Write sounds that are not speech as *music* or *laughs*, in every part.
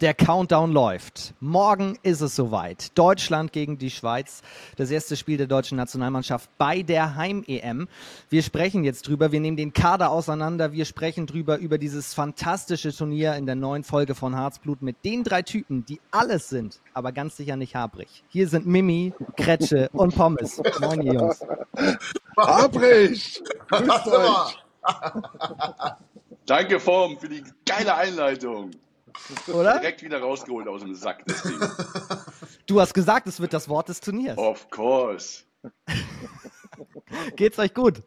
Der Countdown läuft. Morgen ist es soweit. Deutschland gegen die Schweiz. Das erste Spiel der deutschen Nationalmannschaft bei der Heim-EM. Wir sprechen jetzt drüber. Wir nehmen den Kader auseinander. Wir sprechen drüber über dieses fantastische Turnier in der neuen Folge von Harzblut mit den drei Typen, die alles sind, aber ganz sicher nicht habrig. Hier sind Mimi, Kretsche und Pommes. Moin, ihr Jungs. Habrig! Danke, Form, für die geile Einleitung. Oder? Direkt wieder rausgeholt aus dem Sack, das Ding. *laughs* Du hast gesagt, es wird das Wort des Turniers. Of course. *laughs* Geht's euch gut?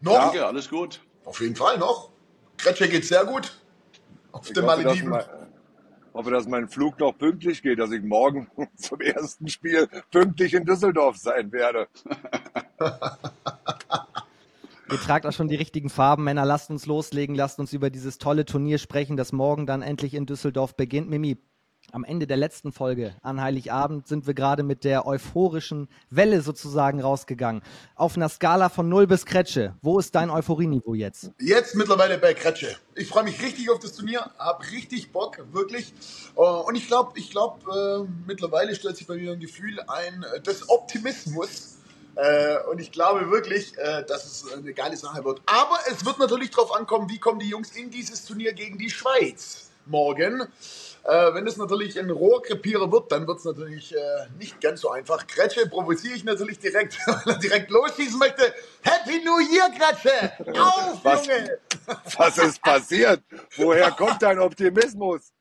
Noch? Danke, alles gut. Auf jeden Fall noch. Kretsche geht sehr gut. Auf Ich den hoffe, dass, Malediven. mein, hoffe, dass mein Flug noch pünktlich geht, dass ich morgen *laughs* zum ersten Spiel pünktlich in Düsseldorf sein werde. Ihr tragt auch schon die richtigen Farben, Männer. Lasst uns loslegen, lasst uns über dieses tolle Turnier sprechen, das morgen dann endlich in Düsseldorf beginnt. Mimi, am Ende der letzten Folge an Heiligabend sind wir gerade mit der euphorischen Welle sozusagen rausgegangen. Auf einer Skala von 0 bis Kretsche, wo ist dein Euphorieniveau jetzt? Jetzt mittlerweile bei Kretsche. Ich freue mich richtig auf das Turnier, habe richtig Bock, wirklich. Äh, Und ich glaube, ich glaube, äh, mittlerweile stellt sich bei mir ein Gefühl ein äh, des Optimismus. Äh, Und ich glaube wirklich, äh, dass es eine geile Sache wird. Aber es wird natürlich darauf ankommen, wie kommen die Jungs in dieses Turnier gegen die Schweiz morgen. Äh, wenn es natürlich ein Rohrkrepierer wird, dann wird es natürlich äh, nicht ganz so einfach. Kretsche provoziere ich natürlich direkt, *laughs* weil er direkt losschießen möchte. Happy New Year, Kretsche! Auf, Was? Junge! *laughs* Was ist passiert? Woher kommt dein Optimismus?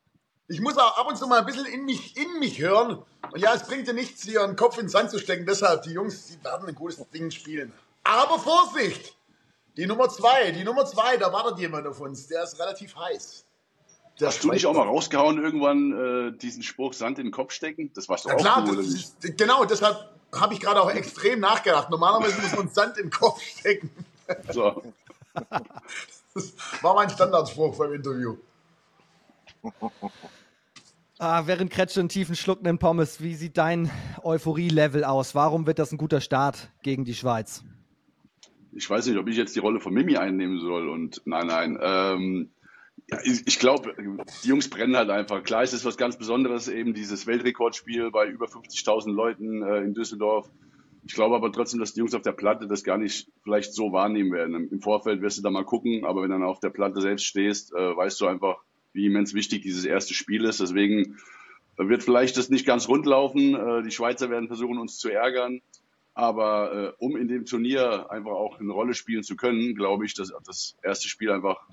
Ich muss auch ab und zu mal ein bisschen in mich, in mich hören. Und ja, es bringt ja nichts, hier einen Kopf in den Sand zu stecken. Deshalb, die Jungs, die werden ein gutes Ding spielen. Aber Vorsicht! Die Nummer zwei, die Nummer zwei, da wartet jemand auf uns. Der ist relativ heiß. Der Hast du nicht auch mal rausgehauen, irgendwann äh, diesen Spruch Sand in den Kopf stecken? Das warst doch Ja auch klar, cool, das oder nicht? genau, deshalb habe ich gerade auch extrem nachgedacht. Normalerweise muss man Sand in den Kopf stecken. So. *laughs* Das war mein Standardspruch beim Interview. Ah, während Kretsche einen tiefen Schluck nimmt, Pommes, wie sieht dein Euphorie-Level aus? Warum wird das ein guter Start gegen die Schweiz? Ich weiß nicht, ob ich jetzt die Rolle von Mimi einnehmen soll. Und nein, nein. Ähm, ja, ich ich glaube, die Jungs brennen halt einfach. Klar, es ist was ganz Besonderes, eben dieses Weltrekordspiel bei über 50.000 Leuten äh, in Düsseldorf. Ich glaube aber trotzdem, dass die Jungs auf der Platte das gar nicht vielleicht so wahrnehmen werden. Im Vorfeld wirst du da mal gucken, aber wenn du dann auf der Platte selbst stehst, äh, weißt du einfach, wie immens wichtig dieses erste Spiel ist. Deswegen wird vielleicht das nicht ganz rund laufen. Äh, die Schweizer werden versuchen, uns zu ärgern. Aber äh, um in dem Turnier einfach auch eine Rolle spielen zu können, glaube ich, dass das erste Spiel einfach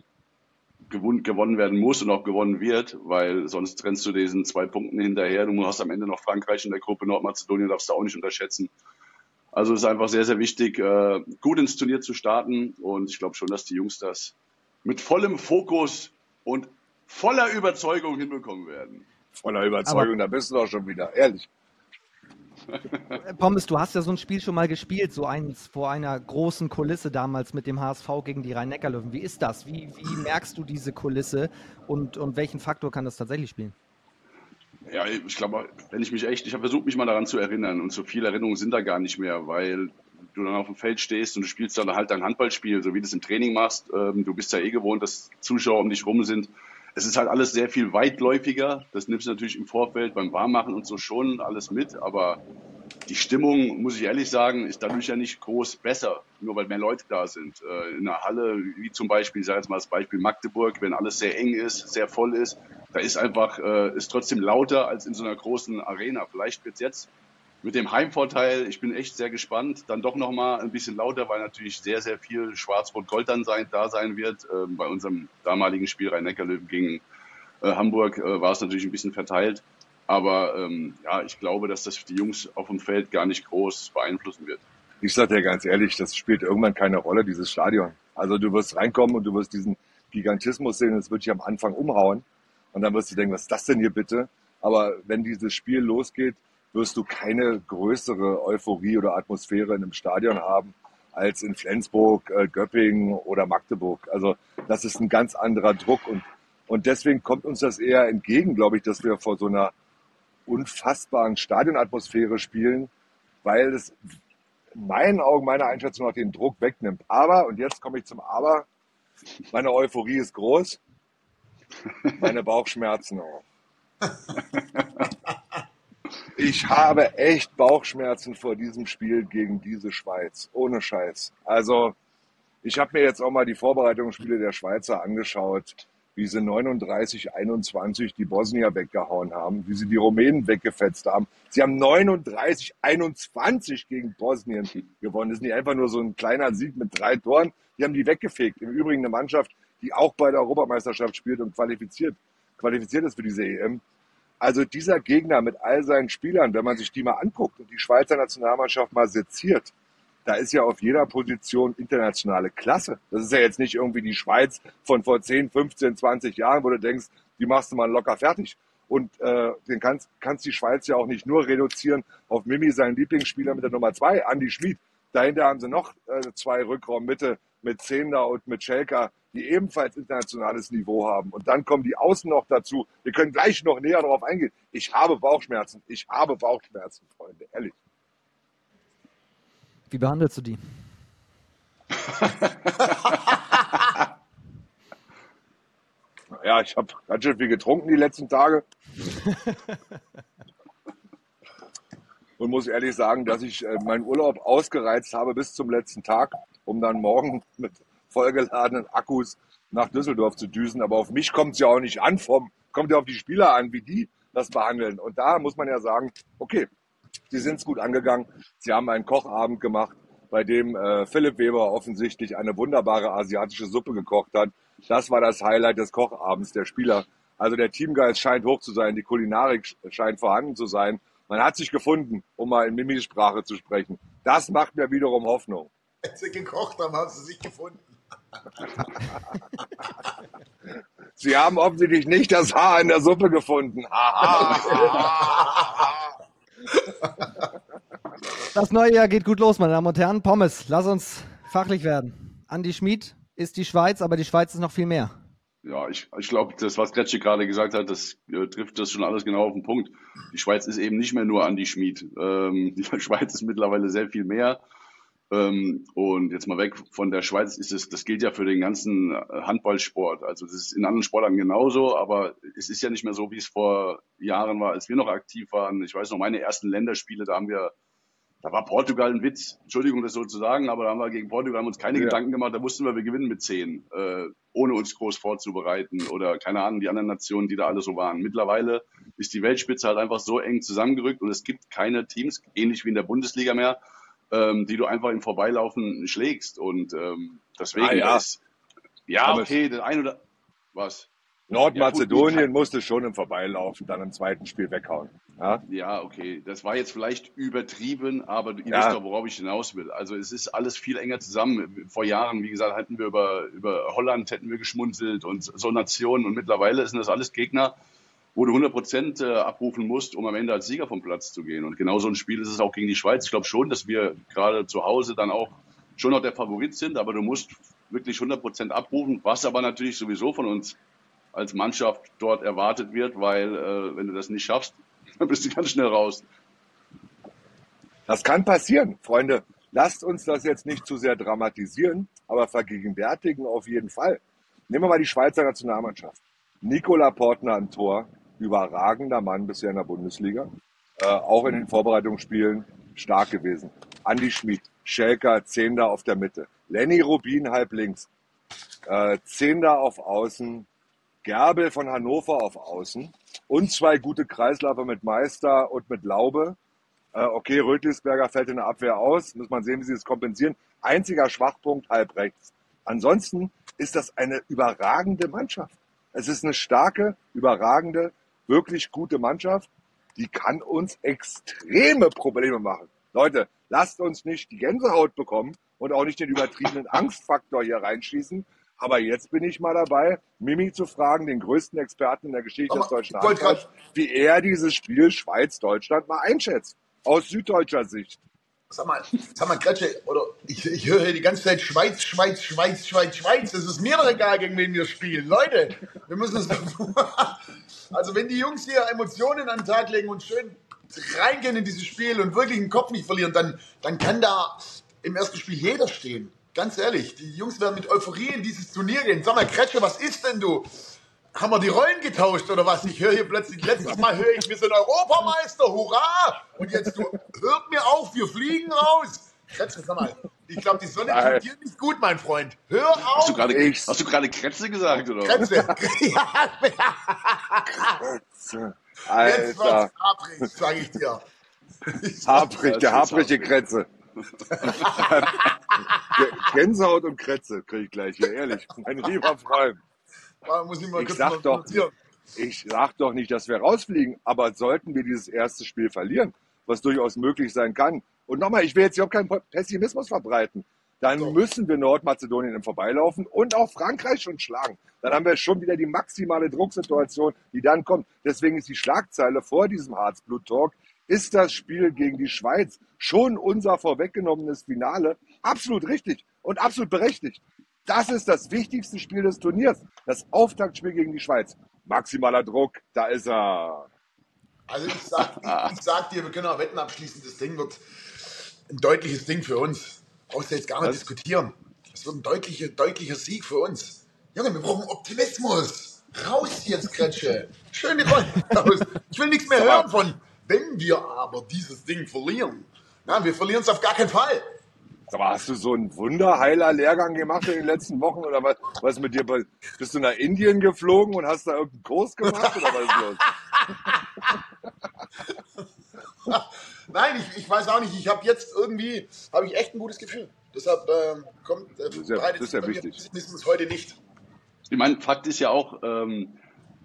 gewonnen, werden muss und auch gewonnen wird, weil sonst trennst du diesen zwei Punkten hinterher. Du hast am Ende noch Frankreich in der Gruppe, Nordmazedonien darfst du auch nicht unterschätzen. Also es ist einfach sehr, sehr wichtig, äh, gut ins Turnier zu starten und ich glaube schon, dass die Jungs das mit vollem Fokus und voller Überzeugung hinbekommen werden. Voller Überzeugung, da bist du doch schon wieder, ehrlich. Äh, Pommes, du hast ja so ein Spiel schon mal gespielt, so eins vor einer großen Kulisse damals mit dem HSV gegen die Rhein-Neckar-Löwen. Wie ist das? Wie, wie merkst du diese Kulisse und, und welchen Faktor kann das tatsächlich spielen? Ja, ich glaube, wenn ich mich echt, ich habe versucht, mich mal daran zu erinnern und so viele Erinnerungen sind da gar nicht mehr, weil du dann auf dem Feld stehst und du spielst dann halt dein Handballspiel, so wie du es im Training machst. Ähm, du bist ja eh gewohnt, dass Zuschauer um dich rum sind. Es ist halt alles sehr viel weitläufiger. Das nimmst du natürlich im Vorfeld beim Warmmachen und so schon alles mit, aber die Stimmung, muss ich ehrlich sagen, ist dadurch ja nicht groß besser, nur weil mehr Leute da sind. Äh, In einer Halle, wie zum Beispiel, ich sage jetzt mal das Beispiel Magdeburg, wenn alles sehr eng ist, sehr voll ist, da ist einfach, äh, ist trotzdem lauter als in so einer großen Arena. Vielleicht wird es jetzt mit dem Heimvorteil, ich bin echt sehr gespannt, dann doch nochmal ein bisschen lauter, weil natürlich sehr, sehr viel Schwarz-Rot-Gold dann sein, da sein wird. Ähm, Bei unserem damaligen Spiel Rhein-Neckar-Löwen gegen äh, Hamburg äh, war es natürlich ein bisschen verteilt. Aber ähm, ja, ich glaube, dass das die Jungs auf dem Feld gar nicht groß beeinflussen wird. Ich sag dir ganz ehrlich, das spielt irgendwann keine Rolle, dieses Stadion. Also du wirst reinkommen und du wirst diesen Gigantismus sehen, es wird dich am Anfang umhauen. Und dann wirst du denken, was ist das denn hier bitte? Aber wenn dieses Spiel losgeht, wirst du keine größere Euphorie oder Atmosphäre in einem Stadion haben als in Flensburg, äh, Göppingen oder Magdeburg. Also das ist ein ganz anderer Druck und, und deswegen kommt uns das eher entgegen, glaube ich, dass wir vor so einer unfassbaren Stadionatmosphäre spielen, weil es in meinen Augen, meiner Einschätzung nach den Druck wegnimmt. Aber, und jetzt komme ich zum Aber, meine Euphorie ist groß, meine Bauchschmerzen auch. *laughs* Ich habe echt Bauchschmerzen vor diesem Spiel gegen diese Schweiz. Ohne Scheiß. Also, ich habe mir jetzt auch mal die Vorbereitungsspiele der Schweizer angeschaut, wie sie 39, 21 die Bosnier weggehauen haben, wie sie die Rumänen weggefetzt haben. Sie haben 39, 21 gegen Bosnien gewonnen. Das ist nicht einfach nur so ein kleiner Sieg mit drei Toren. Die haben die weggefegt. Im Übrigen eine Mannschaft, die auch bei der Europameisterschaft spielt und qualifiziert, qualifiziert ist für diese EM. Also dieser Gegner mit all seinen Spielern, wenn man sich die mal anguckt und die Schweizer Nationalmannschaft mal seziert, da ist ja auf jeder Position internationale Klasse. Das ist ja jetzt nicht irgendwie die Schweiz von vor 10, 15, 20 Jahren, wo du denkst, die machst du mal locker fertig. Und äh, den kannst, kannst die Schweiz ja auch nicht nur reduzieren auf Mimi, seinen Lieblingsspieler mit der Nummer zwei, Andy Schmid. Dahinter haben sie noch äh, zwei Rückraummitte mit Zehnder und mit Schelker, die ebenfalls internationales Niveau haben. Und dann kommen die Außen noch dazu. Wir können gleich noch näher darauf eingehen. Ich habe Bauchschmerzen. Ich habe Bauchschmerzen, Freunde, ehrlich. Wie behandelst du die? *laughs* ja, ich habe ganz schön viel getrunken die letzten Tage. *laughs* Und muss ehrlich sagen, dass ich äh, meinen Urlaub ausgereizt habe bis zum letzten Tag, um dann morgen mit vollgeladenen Akkus nach Düsseldorf zu düsen. Aber auf mich kommt es ja auch nicht an, vom, kommt ja auf die Spieler an, wie die das behandeln. Und da muss man ja sagen, okay, sie sind es gut angegangen. Sie haben einen Kochabend gemacht, bei dem äh, Philipp Weber offensichtlich eine wunderbare asiatische Suppe gekocht hat. Das war das Highlight des Kochabends der Spieler. Also der Teamgeist scheint hoch zu sein, die Kulinarik scheint vorhanden zu sein. Man hat sich gefunden, um mal in Mimisprache zu sprechen. Das macht mir wiederum Hoffnung. Als sie gekocht haben, haben sie sich gefunden. Sie haben offensichtlich nicht das Haar in der Suppe gefunden. Das neue Jahr geht gut los, meine Damen und Herren. Pommes, lass uns fachlich werden. Andi Schmid ist die Schweiz, aber die Schweiz ist noch viel mehr. Ja, ich, ich glaube, das, was Kretsche gerade gesagt hat, das äh, trifft das schon alles genau auf den Punkt. Die Schweiz ist eben nicht mehr nur Andi Schmid. Ähm, die Schweiz ist mittlerweile sehr viel mehr. Ähm, und jetzt mal weg von der Schweiz ist es, das gilt ja für den ganzen Handballsport. Also das ist in anderen Sportarten genauso, aber es ist ja nicht mehr so, wie es vor Jahren war, als wir noch aktiv waren. Ich weiß noch, meine ersten Länderspiele, da haben wir, da war Portugal ein Witz, Entschuldigung, das so zu sagen, aber da haben wir gegen Portugal haben uns keine ja. Gedanken gemacht, da wussten wir, wir gewinnen mit zehn, äh, ohne uns groß vorzubereiten oder keine Ahnung, die anderen Nationen, die da alle so waren. Mittlerweile ist die Weltspitze halt einfach so eng zusammengerückt und es gibt keine Teams, ähnlich wie in der Bundesliga mehr, ähm, die du einfach im Vorbeilaufen schlägst. Und ähm, deswegen ah, ja. ist ja okay, der ein oder was. Nordmazedonien ja, musste schon im Vorbeilaufen dann im zweiten Spiel weghauen. Ja? ja, okay. Das war jetzt vielleicht übertrieben, aber ihr ja. wisst doch, worauf ich hinaus will. Also es ist alles viel enger zusammen. Vor Jahren, wie gesagt, hatten wir über, über Holland hätten wir geschmunzelt und so Nationen und mittlerweile sind das alles Gegner, wo du 100 Prozent äh, abrufen musst, um am Ende als Sieger vom Platz zu gehen. Und genau so ein Spiel ist es auch gegen die Schweiz. Ich glaube schon, dass wir gerade zu Hause dann auch schon noch der Favorit sind, aber du musst wirklich 100 Prozent abrufen, was aber natürlich sowieso von uns als Mannschaft dort erwartet wird, weil äh, wenn du das nicht schaffst, *laughs* dann bist du ganz schnell raus. Das kann passieren, Freunde. Lasst uns das jetzt nicht zu sehr dramatisieren, aber vergegenwärtigen auf jeden Fall. Nehmen wir mal die Schweizer Nationalmannschaft. Nicola Portner am Tor, überragender Mann bisher in der Bundesliga. Äh, auch in den Vorbereitungsspielen stark gewesen. Andi Schmid, Schelker, Zehnder auf der Mitte. Lenny Rubin halb links. Äh, Zehnder auf Außen. Gerbel von Hannover auf Außen. Und zwei gute Kreisläufer mit Meister und mit Laube. Äh, okay, Rötlisberger fällt in der Abwehr aus. Muss man sehen, wie sie das kompensieren. Einziger Schwachpunkt halb rechts. Ansonsten ist das eine überragende Mannschaft. Es ist eine starke, überragende, wirklich gute Mannschaft, die kann uns extreme Probleme machen. Leute, lasst uns nicht die Gänsehaut bekommen und auch nicht den übertriebenen Angstfaktor hier reinschießen. Aber jetzt bin ich mal dabei, Mimi zu fragen, den größten Experten in der Geschichte Aber des deutschen Handballs, wie er dieses Spiel Schweiz-Deutschland mal einschätzt. Aus süddeutscher Sicht. Sag mal, sag mal, Kretsche, oder ich, ich höre hier die ganze Zeit Schweiz, Schweiz, Schweiz, Schweiz, Schweiz. Es ist mir doch egal, gegen wen wir spielen. Leute, wir müssen es. Also, wenn die Jungs hier Emotionen an den Tag legen und schön reingehen in dieses Spiel und wirklich den Kopf nicht verlieren, dann, dann kann da im ersten Spiel jeder stehen. Ganz ehrlich, die Jungs werden mit Euphorie in dieses Turnier gehen. Sag mal, Kretsche, was ist denn du? Haben wir die Rollen getauscht oder was? Ich höre hier plötzlich, letztes Mal höre ich, wir sind Europameister, hurra! Und jetzt, du, hört mir auf, wir fliegen raus! Kretsche, sag mal, ich glaube, die Sonne tut dir nicht gut, mein Freund. Hör Hast du auf! gerade Ich- hast du gerade Kretze gesagt, oder? was? Kretsche, *laughs* ja, jetzt Alter, wird's haprig, sag ich dir. *laughs* Der das ist haprige haprig. Kretze. *laughs* Gänsehaut und Kretze kriege ich gleich hier, ehrlich. Mein lieber Freund. Ich mal Ich kurz sag noch doch, ich sag doch nicht, dass wir rausfliegen, aber sollten wir dieses erste Spiel verlieren, was durchaus möglich sein kann. Und nochmal, ich will jetzt hier auch keinen Pessimismus verbreiten. Dann So. müssen wir Nordmazedonien im Vorbeilaufen und auch Frankreich schon schlagen. Dann haben wir schon wieder die maximale Drucksituation, die dann kommt. Deswegen ist die Schlagzeile vor diesem Harzblut-Talk, ist das Spiel gegen die Schweiz schon unser vorweggenommenes Finale? Absolut richtig und absolut berechtigt. Das ist das wichtigste Spiel des Turniers. Das Auftaktspiel gegen die Schweiz. Maximaler Druck, da ist er. Also ich sag, ich, ich sag dir, wir können auch Wetten abschließen, das Ding wird ein deutliches Ding für uns. Brauchst du jetzt gar nicht Was? diskutieren. Es wird ein deutlicher, deutlicher Sieg für uns. Junge, wir brauchen Optimismus. Raus jetzt, Kretsche. Schön die Rollen raus. Ich will nichts mehr hören von, wenn wir aber dieses Ding verlieren. Na, wir verlieren es auf gar keinen Fall. Mal, hast du so einen Wunderheiler-Lehrgang gemacht in den letzten Wochen oder was? Was mit dir? Bist du nach Indien geflogen und hast da irgendeinen Kurs gemacht oder was ist los? *laughs* Nein, ich, ich weiß auch nicht. Ich habe jetzt irgendwie, habe ich echt ein gutes Gefühl. Deshalb ähm, kommt, äh, ist ja- das ist ja wichtig. Heute nicht. Ich meine, Fakt ist ja auch, ähm,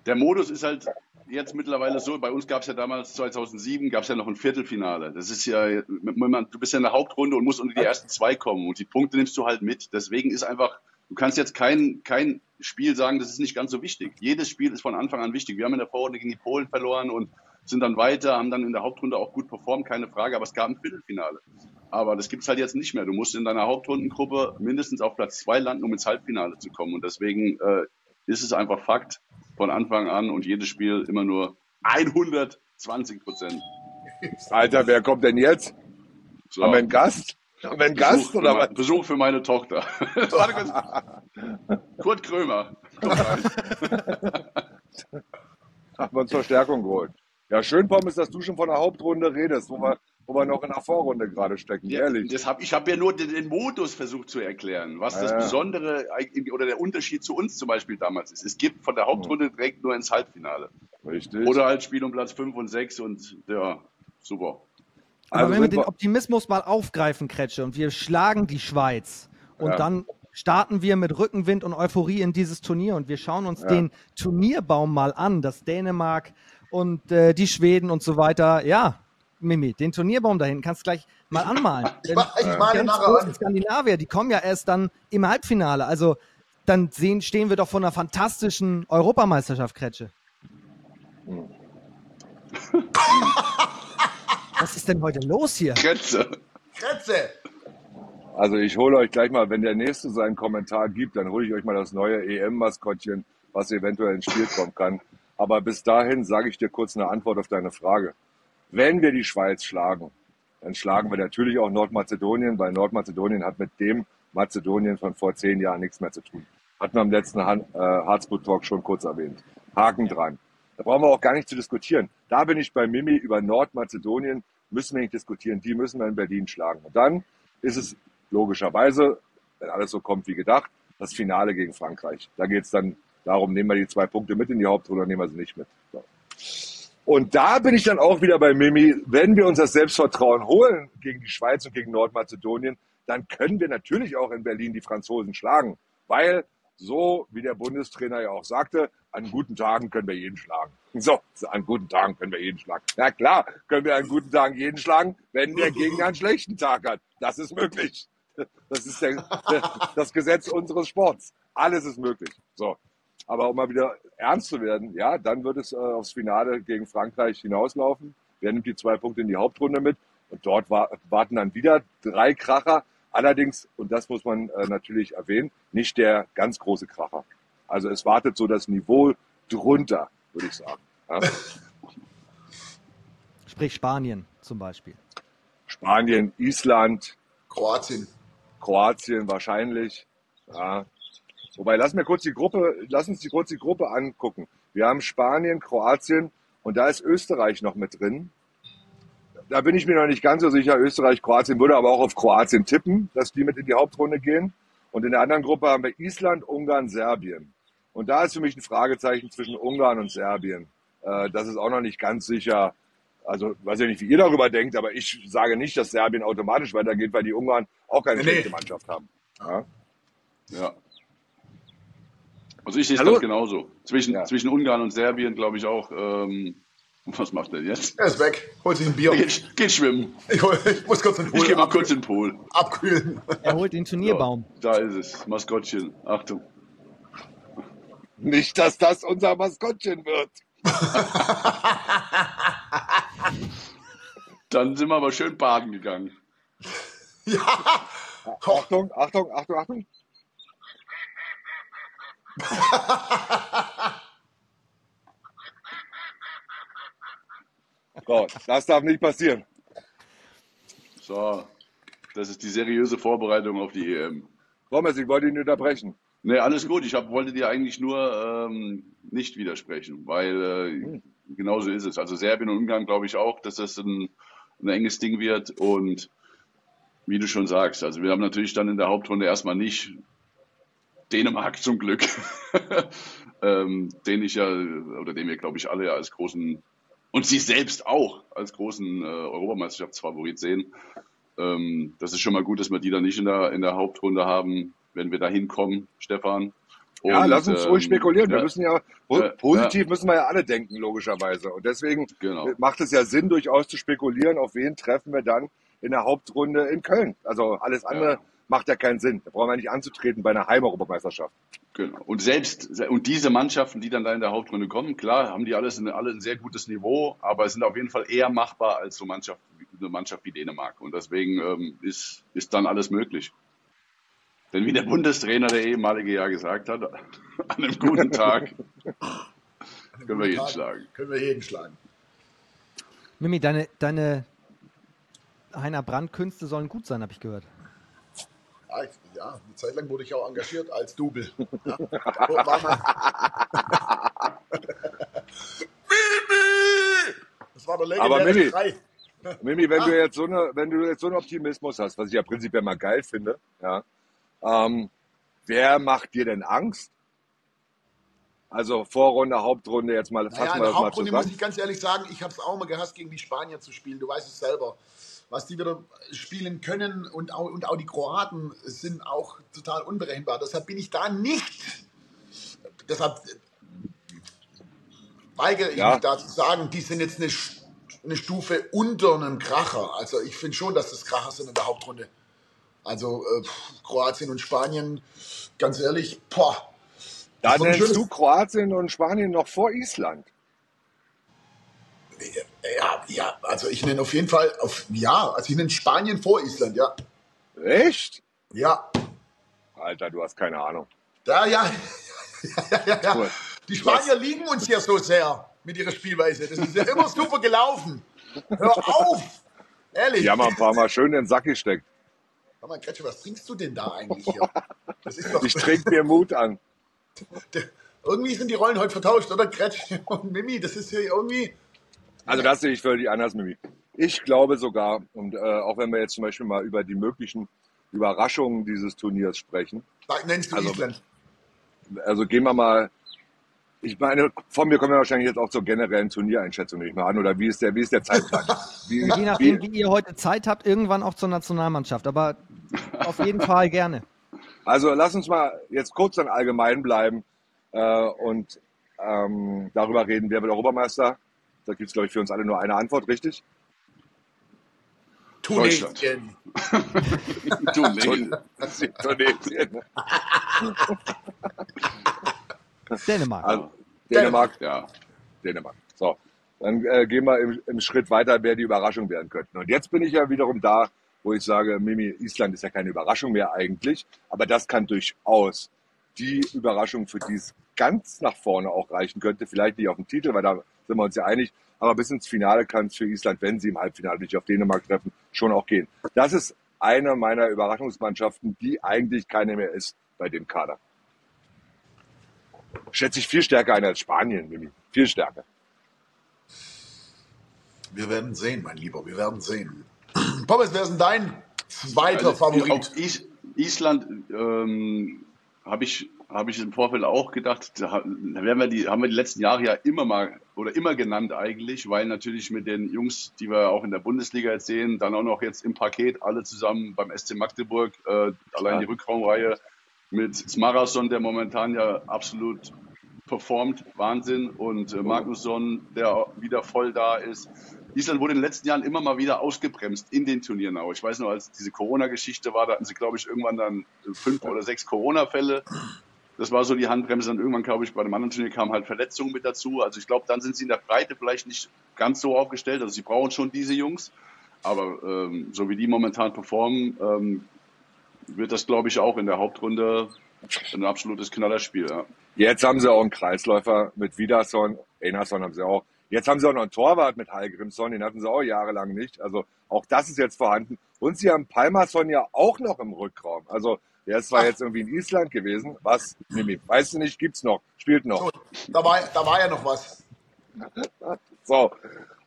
der Modus ist halt jetzt mittlerweile so, bei uns gab es ja damals 2007, gab es ja noch ein Viertelfinale. Das ist ja, du bist ja in der Hauptrunde und musst unter die ersten zwei kommen und die Punkte nimmst du halt mit. Deswegen ist einfach, du kannst jetzt kein, kein Spiel sagen, das ist nicht ganz so wichtig. Jedes Spiel ist von Anfang an wichtig. Wir haben in der Vorrunde gegen die Polen verloren und sind dann weiter, haben dann in der Hauptrunde auch gut performt, keine Frage, aber es gab ein Viertelfinale. Aber das gibt's halt jetzt nicht mehr. Du musst in deiner Hauptrundengruppe mindestens auf Platz zwei landen, um ins Halbfinale zu kommen. Und deswegen äh, ist es einfach Fakt von Anfang an und jedes Spiel immer nur 120 Prozent. Alter, wer kommt denn jetzt? So. Haben wir einen Gast? Haben wir einen Gast Besuch, für oder was? Besuch für meine Tochter. *laughs* Kurt Krömer. *laughs* Haben wir uns Verstärkung geholt. Ja, schön, Pommes, dass du schon von der Hauptrunde redest, wo wir, wo wir noch in der Vorrunde gerade stecken, Ja, ehrlich. das hab, ich habe ja nur den, den Modus versucht zu erklären, was das. Besondere oder der Unterschied zu uns zum Beispiel damals ist. Es gibt von der Hauptrunde direkt nur ins Halbfinale. Richtig. Oder halt Spiel um Platz 5 und 6 und ja, super. Aber Also wenn wir den Optimismus mal aufgreifen, Kretsche, und wir schlagen die Schweiz und Ja. dann starten wir mit Rückenwind und Euphorie in dieses Turnier und wir schauen uns Ja. den Turnierbaum mal an, das Dänemark und äh, die Schweden und so weiter. Ja, Mimi, den Turnierbaum da hinten kannst du gleich mal anmalen. *laughs* Ich, ma- ich die male ganz nachher an. Skandinavier, die kommen ja erst dann im Halbfinale. Also dann sehen, stehen wir doch vor einer fantastischen Europameisterschaft, Kretsche. *laughs* Was ist denn heute los hier? Grenze. Kretze. Also ich hole euch gleich mal, wenn der Nächste seinen Kommentar gibt, dann hole ich euch mal das neue EM-Maskottchen, was eventuell ins Spiel kommen kann. Aber bis dahin sage ich dir kurz eine Antwort auf deine Frage. Wenn wir die Schweiz schlagen, dann schlagen wir natürlich auch Nordmazedonien, weil Nordmazedonien hat mit dem Mazedonien von vor zehn Jahren nichts mehr zu tun. Hatten wir im letzten Han äh, Harzblut-Talk schon kurz erwähnt. Haken dran. Da brauchen wir auch gar nicht zu diskutieren. Da bin ich bei Mimi über Nordmazedonien, müssen wir nicht diskutieren. Die müssen wir in Berlin schlagen. Und dann ist es logischerweise, wenn alles so kommt wie gedacht, das Finale gegen Frankreich. Da geht es dann darum, nehmen wir die zwei Punkte mit in die Hauptrunde nehmen wir sie nicht mit. So. Und da bin ich dann auch wieder bei Mimi, wenn wir uns das Selbstvertrauen holen gegen die Schweiz und gegen Nordmazedonien, dann können wir natürlich auch in Berlin die Franzosen schlagen. Weil, so wie der Bundestrainer ja auch sagte, an guten Tagen können wir jeden schlagen. So, an guten Tagen können wir jeden schlagen. Na klar, können wir an guten Tagen jeden schlagen, wenn der Gegner einen schlechten Tag hat. Das ist möglich. Das ist der, das Gesetz unseres Sports. Alles ist möglich. So. Aber um mal wieder ernst zu werden, ja, dann wird es äh, aufs Finale gegen Frankreich hinauslaufen. Wer nimmt die zwei Punkte in die Hauptrunde mit? Und dort war, warten dann wieder drei Kracher. Allerdings, und das muss man äh, natürlich erwähnen, nicht der ganz große Kracher. Also es wartet so das Niveau drunter, würde ich sagen. Ja. Sprich Spanien zum Beispiel. Spanien, Island, Kroatien. Kroatien wahrscheinlich. Ja. Wobei, lass mir kurz die Gruppe, lass uns die kurz die Gruppe angucken. Wir haben Spanien, Kroatien und da ist Österreich noch mit drin. Da bin ich mir noch nicht ganz so sicher. Österreich, Kroatien würde aber auch auf Kroatien tippen, dass die mit in die Hauptrunde gehen. Und in der anderen Gruppe haben wir Island, Ungarn, Serbien. Und da ist für mich ein Fragezeichen zwischen Ungarn und Serbien. Äh, das ist auch noch nicht ganz sicher. Also, weiß ja nicht, wie ihr darüber denkt, aber ich sage nicht, dass Serbien automatisch weitergeht, weil die Ungarn auch keine Nee. schlechte Mannschaft haben. Ja. Ja. Also ich sehe es Hallo? ganz genauso. Zwischen, Ja. zwischen Ungarn und Serbien glaube ich auch, ähm, *laughs* was macht er jetzt? Er ist weg. Holt sich ein Bier. Geht, geht schwimmen. Ich, hol, ich muss kurz den Ich Pool gehe mal kurz in den Pool. abkühlen. Er holt den Turnierbaum. So, da ist es. Maskottchen. Achtung. Nicht, dass das unser Maskottchen wird. *laughs* Dann sind wir aber schön baden gegangen. Ja. Achtung, Achtung, Achtung, Achtung. *laughs* So, das darf nicht passieren. So. Das ist die seriöse Vorbereitung auf die EM. Thomas, ich wollte ihn unterbrechen. Nee, alles gut. Ich hab, wollte dir eigentlich nur ähm, nicht widersprechen, weil äh, genauso ist es. Also Serbien und Ungarn glaube ich auch, dass das ein, ein enges Ding wird. Und wie du schon sagst, also wir haben natürlich dann in der Hauptrunde erstmal nicht Dänemark zum Glück, *laughs* ähm, den ich ja, oder den wir glaube ich alle als großen, und sie selbst auch als großen äh, Europameisterschaftsfavorit sehen. Ähm, das ist schon mal gut, dass wir die dann nicht in der, in der Hauptrunde haben, wenn wir da hinkommen, Stefan. Ja, Und, lass uns ruhig ähm, spekulieren. Wir ja, müssen ja, Ja, positiv müssen wir ja alle denken, logischerweise. Und deswegen Genau. macht es ja Sinn, durchaus zu spekulieren, auf wen treffen wir dann in der Hauptrunde in Köln. Also alles andere Ja. Macht ja keinen Sinn. Da brauchen wir nicht anzutreten bei einer Heimeuropameisterschaft. Genau. Und selbst, und diese Mannschaften, die dann da in der Hauptrunde kommen, klar, haben die alles ein, alle ein sehr gutes Niveau, aber sind auf jeden Fall eher machbar als so Mannschaft, eine Mannschaft wie Dänemark. Und deswegen ähm, ist, ist dann alles möglich. Denn wie der Bundestrainer, der ehemalige ja gesagt hat, *laughs* an einem guten Tag können wir jeden schlagen. Können wir jeden schlagen. Mimi, deine, deine Heiner Brand-Künste sollen gut sein, habe ich gehört. Ja, eine Zeit lang wurde ich auch engagiert als Double. *laughs* Ja. Mimi! Das war der Aber legendäre Mimi, Schrei. Mimi, wenn Ah. du jetzt so eine, wenn du jetzt so einen Optimismus hast, was ich ja prinzipiell mal geil finde, ja, ähm, wer macht dir denn Angst? Also Vorrunde, Hauptrunde, jetzt mal fassen Naja, wir das mal Hauptrunde muss zusammen. ich ganz ehrlich sagen, ich habe es auch mal gehasst, gegen die Spanier zu spielen. Du weißt es selber. Was die wieder spielen können und auch, und auch die Kroaten sind auch total unberechenbar. Deshalb bin ich da nicht. Deshalb weigere ich Ja. mich da zu sagen, die sind jetzt eine, eine Stufe unter einem Kracher. Also ich finde schon, dass das Kracher sind in der Hauptrunde. Also äh, Kroatien und Spanien, ganz ehrlich, boah. Da nennst du Kroatien und Spanien noch vor Island. Ja, ja, also ich nenne auf jeden Fall, auf, ja, also ich nenne Spanien vor Island, ja. Echt? Ja, Alter, du hast keine Ahnung. da, *laughs* ja, ja, ja, ja. Cool. Die Spanier lieben uns ja so sehr mit ihrer Spielweise. Das ist ja immer super gelaufen. Hör auf! Ehrlich. Die haben ein paar Mal schön in den Sack gesteckt. Sag mal, Kretsche, was trinkst du denn da eigentlich hier? Das ist doch, Ich trinke mir Mut an. *laughs* irgendwie sind die Rollen heute vertauscht, oder? Kretsche und Mimi, das ist hier irgendwie, Also das sehe ich völlig anders, Mimi. Ich glaube sogar, und äh, auch wenn wir jetzt zum Beispiel mal über die möglichen Überraschungen dieses Turniers sprechen, da nennst du Also- Island. also gehen wir mal, ich meine, von mir kommen wir wahrscheinlich jetzt auch zur generellen Turniereinschätzung nicht mehr an, oder wie ist der, wie ist der Zeitplan? *laughs* Wie, Je nachdem, wie, wie ihr heute Zeit habt, irgendwann auch zur Nationalmannschaft. Aber auf jeden Fall gerne. also lass uns mal jetzt kurz dann allgemein bleiben äh, und ähm, darüber reden, wer wird Europameister. Da gibt es, glaube ich, für uns alle nur eine Antwort, richtig? Tunesien. *laughs* Tunesien. Tunesien. Dänemark. Also, Dänemark. Ja. Dänemark. So, dann äh, gehen wir im, im Schritt weiter, wer die Überraschung werden könnten. Und jetzt bin ich ja wiederum da, wo ich sage, Mimi, Island ist ja keine Überraschung mehr eigentlich, aber das kann durchaus die Überraschung, für die es ganz nach vorne auch reichen könnte. Vielleicht nicht auf den Titel, weil da sind wir uns ja einig, aber bis ins Finale kann es für Island, wenn sie im Halbfinale nicht auf Dänemark treffen, schon auch gehen. Das ist eine meiner Überraschungsmannschaften, die eigentlich keine mehr ist bei dem Kader. Schätze ich viel stärker ein als Spanien, Mimi. Viel stärker. Wir werden sehen, mein Lieber, wir werden sehen. *clears throat* Pommes, wer ist denn dein zweiter Also, Favorit? Auf Is Island ähm, habe ich, hab ich im Vorfeld auch gedacht, da ha- da werden wir die, haben wir die letzten Jahre ja immer mal oder immer genannt eigentlich, weil natürlich mit den Jungs, die wir auch in der Bundesliga jetzt sehen, dann auch noch jetzt im Paket alle zusammen beim SC Magdeburg, äh, allein die Rückraumreihe mit Smarason, der momentan ja absolut performt, Wahnsinn. Und äh, Magnusson, der wieder voll da ist. Island wurde in den letzten Jahren immer mal wieder ausgebremst in den Turnieren auch. Ich weiß noch, als diese Corona-Geschichte war, da hatten sie, glaube ich, irgendwann dann fünf oder sechs Corona-Fälle. Das war so die Handbremse. Dann irgendwann, glaube ich, bei dem anderen Turnier kamen halt Verletzungen mit dazu. Also ich glaube, dann sind sie in der Breite vielleicht nicht ganz so aufgestellt. Also sie brauchen schon diese Jungs. Aber ähm, so wie die momentan performen, ähm, wird das, glaube ich, auch in der Hauptrunde ein absolutes Knallerspiel. Ja. Jetzt haben sie auch einen Kreisläufer mit Widerson, Enason haben sie auch. Jetzt haben sie auch noch einen Torwart mit Hallgrimsson, den hatten sie auch jahrelang nicht. Also auch das ist jetzt vorhanden. Und sie haben Palmason ja auch noch im Rückraum. Also der ist zwar jetzt irgendwie in Island gewesen. Was, Mimi? Weißt du nicht, gibt's noch, spielt noch. Da, war, da war ja noch was. So,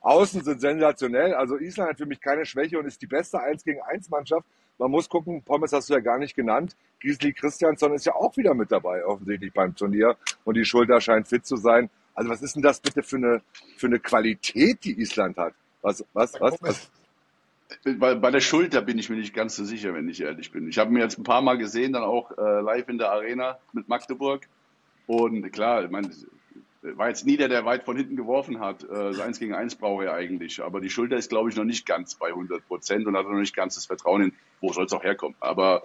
Außen sind sensationell. Also Island hat für mich keine Schwäche und ist die beste 1 gegen 1 Mannschaft. Man muss gucken, Pommes hast du ja gar nicht genannt. Gisli Christiansson ist ja auch wieder mit dabei, offensichtlich beim Turnier. Und die Schulter scheint fit zu sein. Also was ist denn das bitte für eine, für eine Qualität, die Island hat? Was, was, was, was? Bei, bei der Schulter bin ich mir nicht ganz so sicher, wenn ich ehrlich bin. Ich habe mir jetzt ein paar Mal gesehen, dann auch äh, live in der Arena mit Magdeburg. Und klar, ich meine, war jetzt nie der, der weit von hinten geworfen hat. Äh, so eins gegen eins braucht er eigentlich. Aber die Schulter ist, glaube ich, noch nicht ganz bei 100 Prozent und hat noch nicht ganz das Vertrauen in, wo soll es auch herkommen. Aber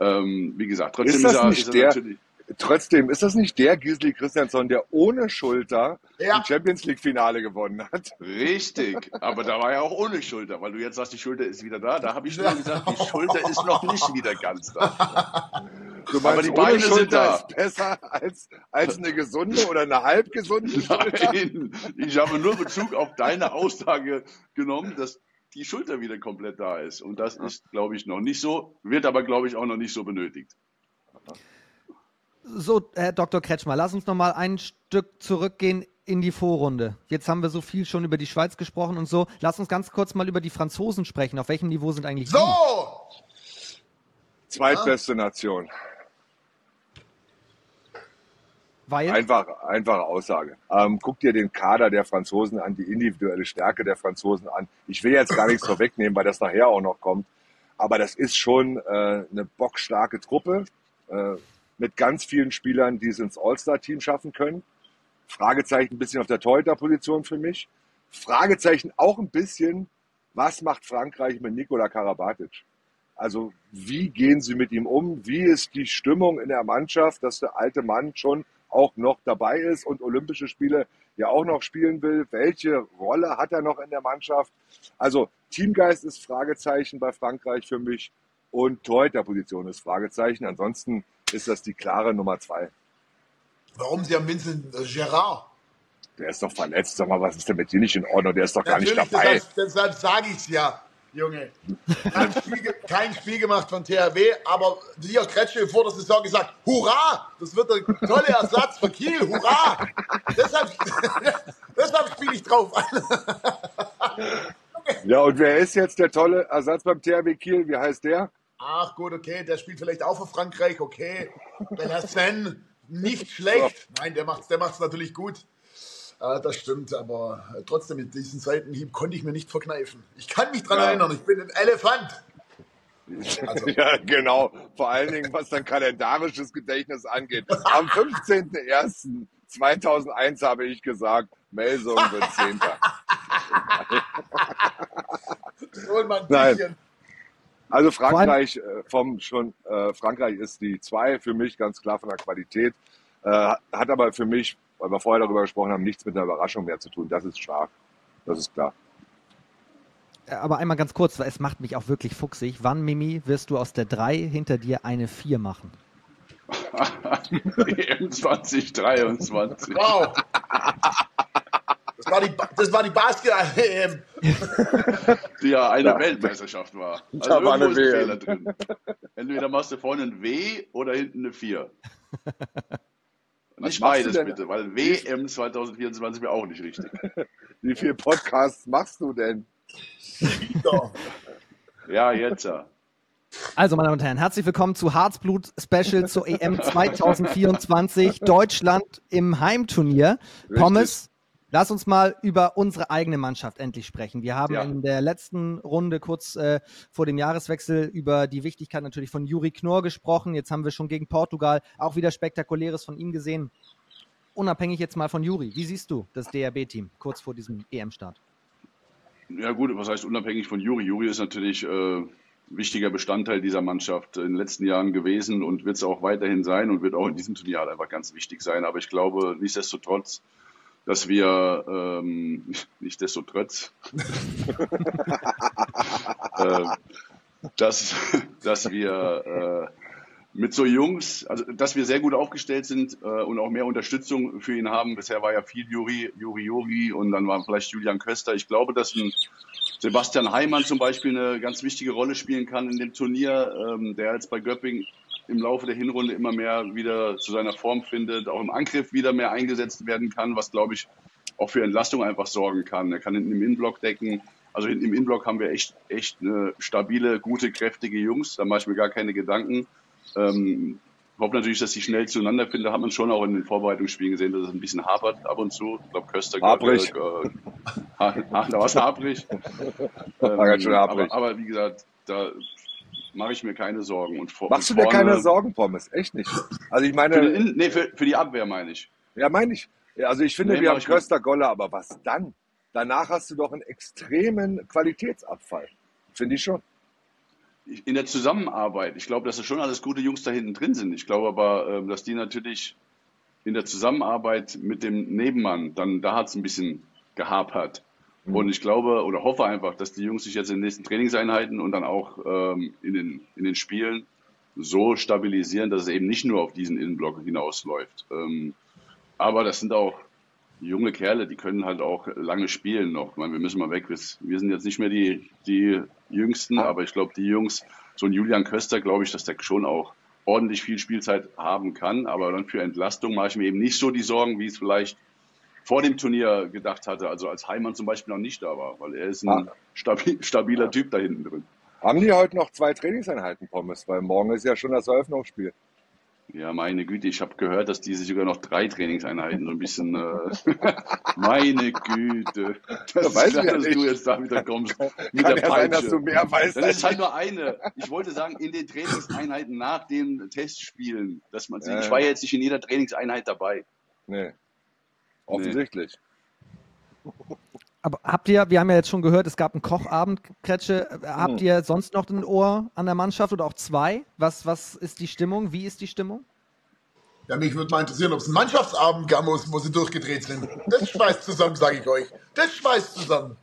ähm, wie gesagt, trotzdem Ist das er, nicht er der- natürlich. Trotzdem, ist das nicht der Gisli Christiansson, der ohne Schulter Ja. ein Champions League Finale gewonnen hat? Richtig, aber da war er auch ohne Schulter, weil du jetzt sagst, die Schulter ist wieder da. Da habe ich nur gesagt, die Schulter ist noch nicht wieder ganz da. Du Aber die ohne Beine sind Schulter da. ist besser als, als eine gesunde oder eine halb gesunde Schulter? Nein, ich habe nur Bezug auf deine Aussage genommen, dass die Schulter wieder komplett da ist. Und das ist, glaube ich, noch nicht so, wird aber, glaube ich, auch noch nicht so benötigt. So, Herr Dr. Kretschmer, lass uns noch mal ein Stück zurückgehen in die Vorrunde. Jetzt haben wir so viel schon über die Schweiz gesprochen und so. Lass uns ganz kurz mal über die Franzosen sprechen. Auf welchem Niveau sind eigentlich die? So! Zweitbeste Nation. Weil Einfach, einfache Aussage. Ähm, guck dir den Kader der Franzosen an, die individuelle Stärke der Franzosen an. Ich will jetzt gar nichts vorwegnehmen, weil das nachher auch noch kommt. Aber das ist schon äh, eine bockstarke Truppe äh, mit ganz vielen Spielern, die es ins All-Star-Team schaffen können. Fragezeichen ein bisschen auf der Torhüter-Position für mich. Fragezeichen auch ein bisschen, was macht Frankreich mit Nikola Karabatic? Also wie gehen sie mit ihm um? Wie ist die Stimmung in der Mannschaft, dass der alte Mann schon auch noch dabei ist und Olympische Spiele ja auch noch spielen will? Welche Rolle hat er noch in der Mannschaft? Also Teamgeist ist Fragezeichen bei Frankreich für mich und Torhüterposition ist Fragezeichen. Ansonsten ist das die klare Nummer zwei. Warum sie haben Vincent äh, Gerard? Der ist doch verletzt. Sag mal, was ist denn mit dir nicht in Ordnung? Der ist doch gar nicht Natürlich, dabei. deshalb, deshalb sage ich es ja, Junge. Kein Spiel, kein Spiel gemacht von THW, aber hier Kretsche vor der Saison gesagt, hurra, das wird der tolle Ersatz für Kiel, hurra. deshalb *laughs* deshalb spiele ich drauf an. *laughs* Ja, und wer ist jetzt der tolle Ersatz beim THW Kiel? Wie heißt der? Ach gut, okay, der spielt vielleicht auch für Frankreich, okay. Belhassen, nicht *laughs* schlecht. Nein, der macht's, der macht's natürlich gut. Äh, das stimmt, aber trotzdem mit diesem Seitenhieb konnte ich mir nicht verkneifen. Ich kann mich dran Ja. erinnern, ich bin ein Elefant. Also- *laughs* Ja, genau. Vor allen Dingen, was dein kalendarisches Gedächtnis angeht. Am 15.01.2001 habe ich gesagt, Melsung wird Zehnter. *laughs* Mal ein Nein. Also Frankreich äh, vom schon äh, Frankreich ist die zwei für mich ganz klar von der Qualität. Äh, hat aber für mich, weil wir vorher darüber gesprochen haben, nichts mit einer Überraschung mehr zu tun. Das ist stark. Das ist klar. Aber einmal ganz kurz, weil es macht mich auch wirklich fuchsig. Wann, Mimi, wirst du aus der 3 hinter dir eine 4 machen? *laughs* EM 2023. Wow. *laughs* Das war die, das war die Basketball-EM. Die *laughs* ja eine Ja. Weltmeisterschaft war. Also Da war eine ist ein WM. Fehler drin. Entweder machst du vorne ein W oder hinten eine 4. Was Nicht beides bitte, weil WM 2024 wäre auch nicht richtig. *laughs* Wie viele Podcasts machst du denn? Ja. Ja, jetzt ja. Also, meine Damen und Herren, herzlich willkommen zu Harzblut Special zur EM 2024. *laughs* Deutschland im Heimturnier. Richtig. Pommes, lass uns mal über unsere eigene Mannschaft endlich sprechen. Wir haben Ja. in der letzten Runde kurz äh, vor dem Jahreswechsel über die Wichtigkeit natürlich von Juri Knorr gesprochen. Jetzt haben wir schon gegen Portugal auch wieder Spektakuläres von ihm gesehen. Unabhängig jetzt mal von Juri, wie siehst du das DRB-Team kurz vor diesem EM-Start? Ja gut, was heißt unabhängig von Juri? Juri ist natürlich äh, wichtiger Bestandteil dieser Mannschaft in den letzten Jahren gewesen und wird es auch weiterhin sein und wird auch in diesem Turnier halt einfach ganz wichtig sein. Aber ich glaube nichtsdestotrotz, dass wir ähm, *laughs* nichtsdestotrotz, *laughs* äh, dass, dass wir äh, mit so Jungs, also dass wir sehr gut aufgestellt sind äh, und auch mehr Unterstützung für ihn haben. Bisher war ja viel Juri, Juri, Juri und dann war vielleicht Julian Köster. Ich glaube, dass ein Sebastian Heimann zum Beispiel eine ganz wichtige Rolle spielen kann in dem Turnier, ähm, der jetzt bei Göpping im Laufe der Hinrunde immer mehr wieder zu seiner Form findet, auch im Angriff wieder mehr eingesetzt werden kann, was glaube ich auch für Entlastung einfach sorgen kann. Er kann hinten im Innenblock decken. Also hinten im Innenblock haben wir echt, echt eine stabile, gute, kräftige Jungs. Da mache ich mir gar keine Gedanken. Ähm, hoffe natürlich, dass sie schnell zueinander finden. Da hat man schon auch in den Vorbereitungsspielen gesehen, dass es ein bisschen hapert ab und zu. Ich glaube, Köster Haprig. Äh, ha, ha, da war es haprig. War ganz schön haprig. Aber, aber wie gesagt, da mache ich mir keine Sorgen. Und vor, Machst du und dir keine Sorgen, Pommes? Echt nicht. Also ich Für, den meine, nee, für, für die Abwehr meine ich. ja meine ich. Also ich finde, Nee, wir haben. Köster Golle, aber was dann? Danach hast du doch einen extremen Qualitätsabfall. Finde ich schon. in der Zusammenarbeit, ich glaube, dass da schon alles gute Jungs da hinten drin sind. Ich glaube aber, ähm, dass die natürlich in der Zusammenarbeit mit dem Nebenmann, dann da hat es ein bisschen gehapert. Und ich glaube oder hoffe einfach, dass die Jungs sich jetzt in den nächsten Trainingseinheiten und dann auch ähm, in, den, in den Spielen so stabilisieren, dass es eben nicht nur auf diesen Innenblock hinausläuft. Ähm, aber das sind auch junge Kerle, die können halt auch lange spielen noch. Ich meine, wir müssen mal weg. Wir, wir sind jetzt nicht mehr die, die Jüngsten, aber ich glaube, die Jungs, so ein Julian Köster, glaube ich, dass der schon auch ordentlich viel Spielzeit haben kann. Aber dann für Entlastung mache ich mir eben nicht so die Sorgen, wie es vielleicht vor dem Turnier gedacht hatte. Also als Heimann zum Beispiel noch nicht da war, weil er ist ein Ah. stabil, stabiler Typ da hinten drin. Haben die heute noch zwei Trainingseinheiten, Pommes? Weil morgen ist ja schon das Eröffnungsspiel. Ja, meine Güte, ich habe gehört, dass die sich sogar noch drei Trainingseinheiten so ein bisschen. Äh, *laughs* meine Güte. Das ist Weiß klar, ich ja dass nicht. du jetzt da wieder kommst. Mit Kann der ja sein, dass du mehr weißt Das ist halt nur eine. Ich wollte sagen, in den Trainingseinheiten nach den Testspielen, dass man sieht. Ja, Ich war ja jetzt nicht in jeder Trainingseinheit dabei. Nee. Offensichtlich. Aber habt ihr, wir haben ja jetzt schon gehört, es gab einen Kochabend, Kretsche. Habt Hm. ihr sonst noch ein Ohr an der Mannschaft oder auch zwei? Was, was ist die Stimmung? Wie ist die Stimmung? Ja, mich würde mal interessieren, ob es einen Mannschaftsabend gab, wo wo sie durchgedreht sind. Das schweißt zusammen, sage ich euch. Das schweißt zusammen.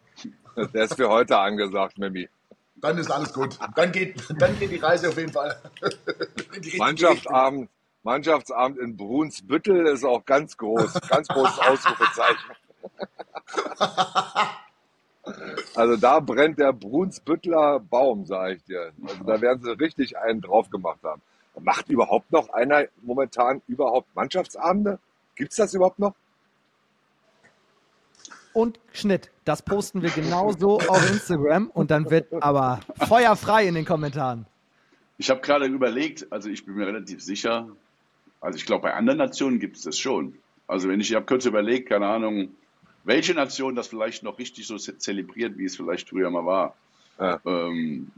Der ist für heute angesagt, Mimi. Dann ist alles gut. Dann geht, dann geht die Reise auf jeden Fall. *laughs* Mannschaftsabend, Mannschaftsabend in Brunsbüttel ist auch ganz groß. Ganz großes *laughs* Ausrufezeichen. Also da brennt der Brunsbüttler Baum, sage ich dir. Also da werden sie richtig einen drauf gemacht haben. Macht überhaupt noch einer momentan überhaupt Mannschaftsabende? Gibt's das überhaupt noch? Und Schnitt. Das posten wir genauso auf Instagram und dann wird aber feuerfrei in den Kommentaren. Ich habe gerade überlegt, also ich bin mir relativ sicher, also ich glaube, bei anderen Nationen gibt es das schon. Also wenn ich, ich habe kurz überlegt, keine Ahnung, welche Nation das vielleicht noch richtig so ze- zelebriert, wie es vielleicht früher mal war. Ja. Ähm,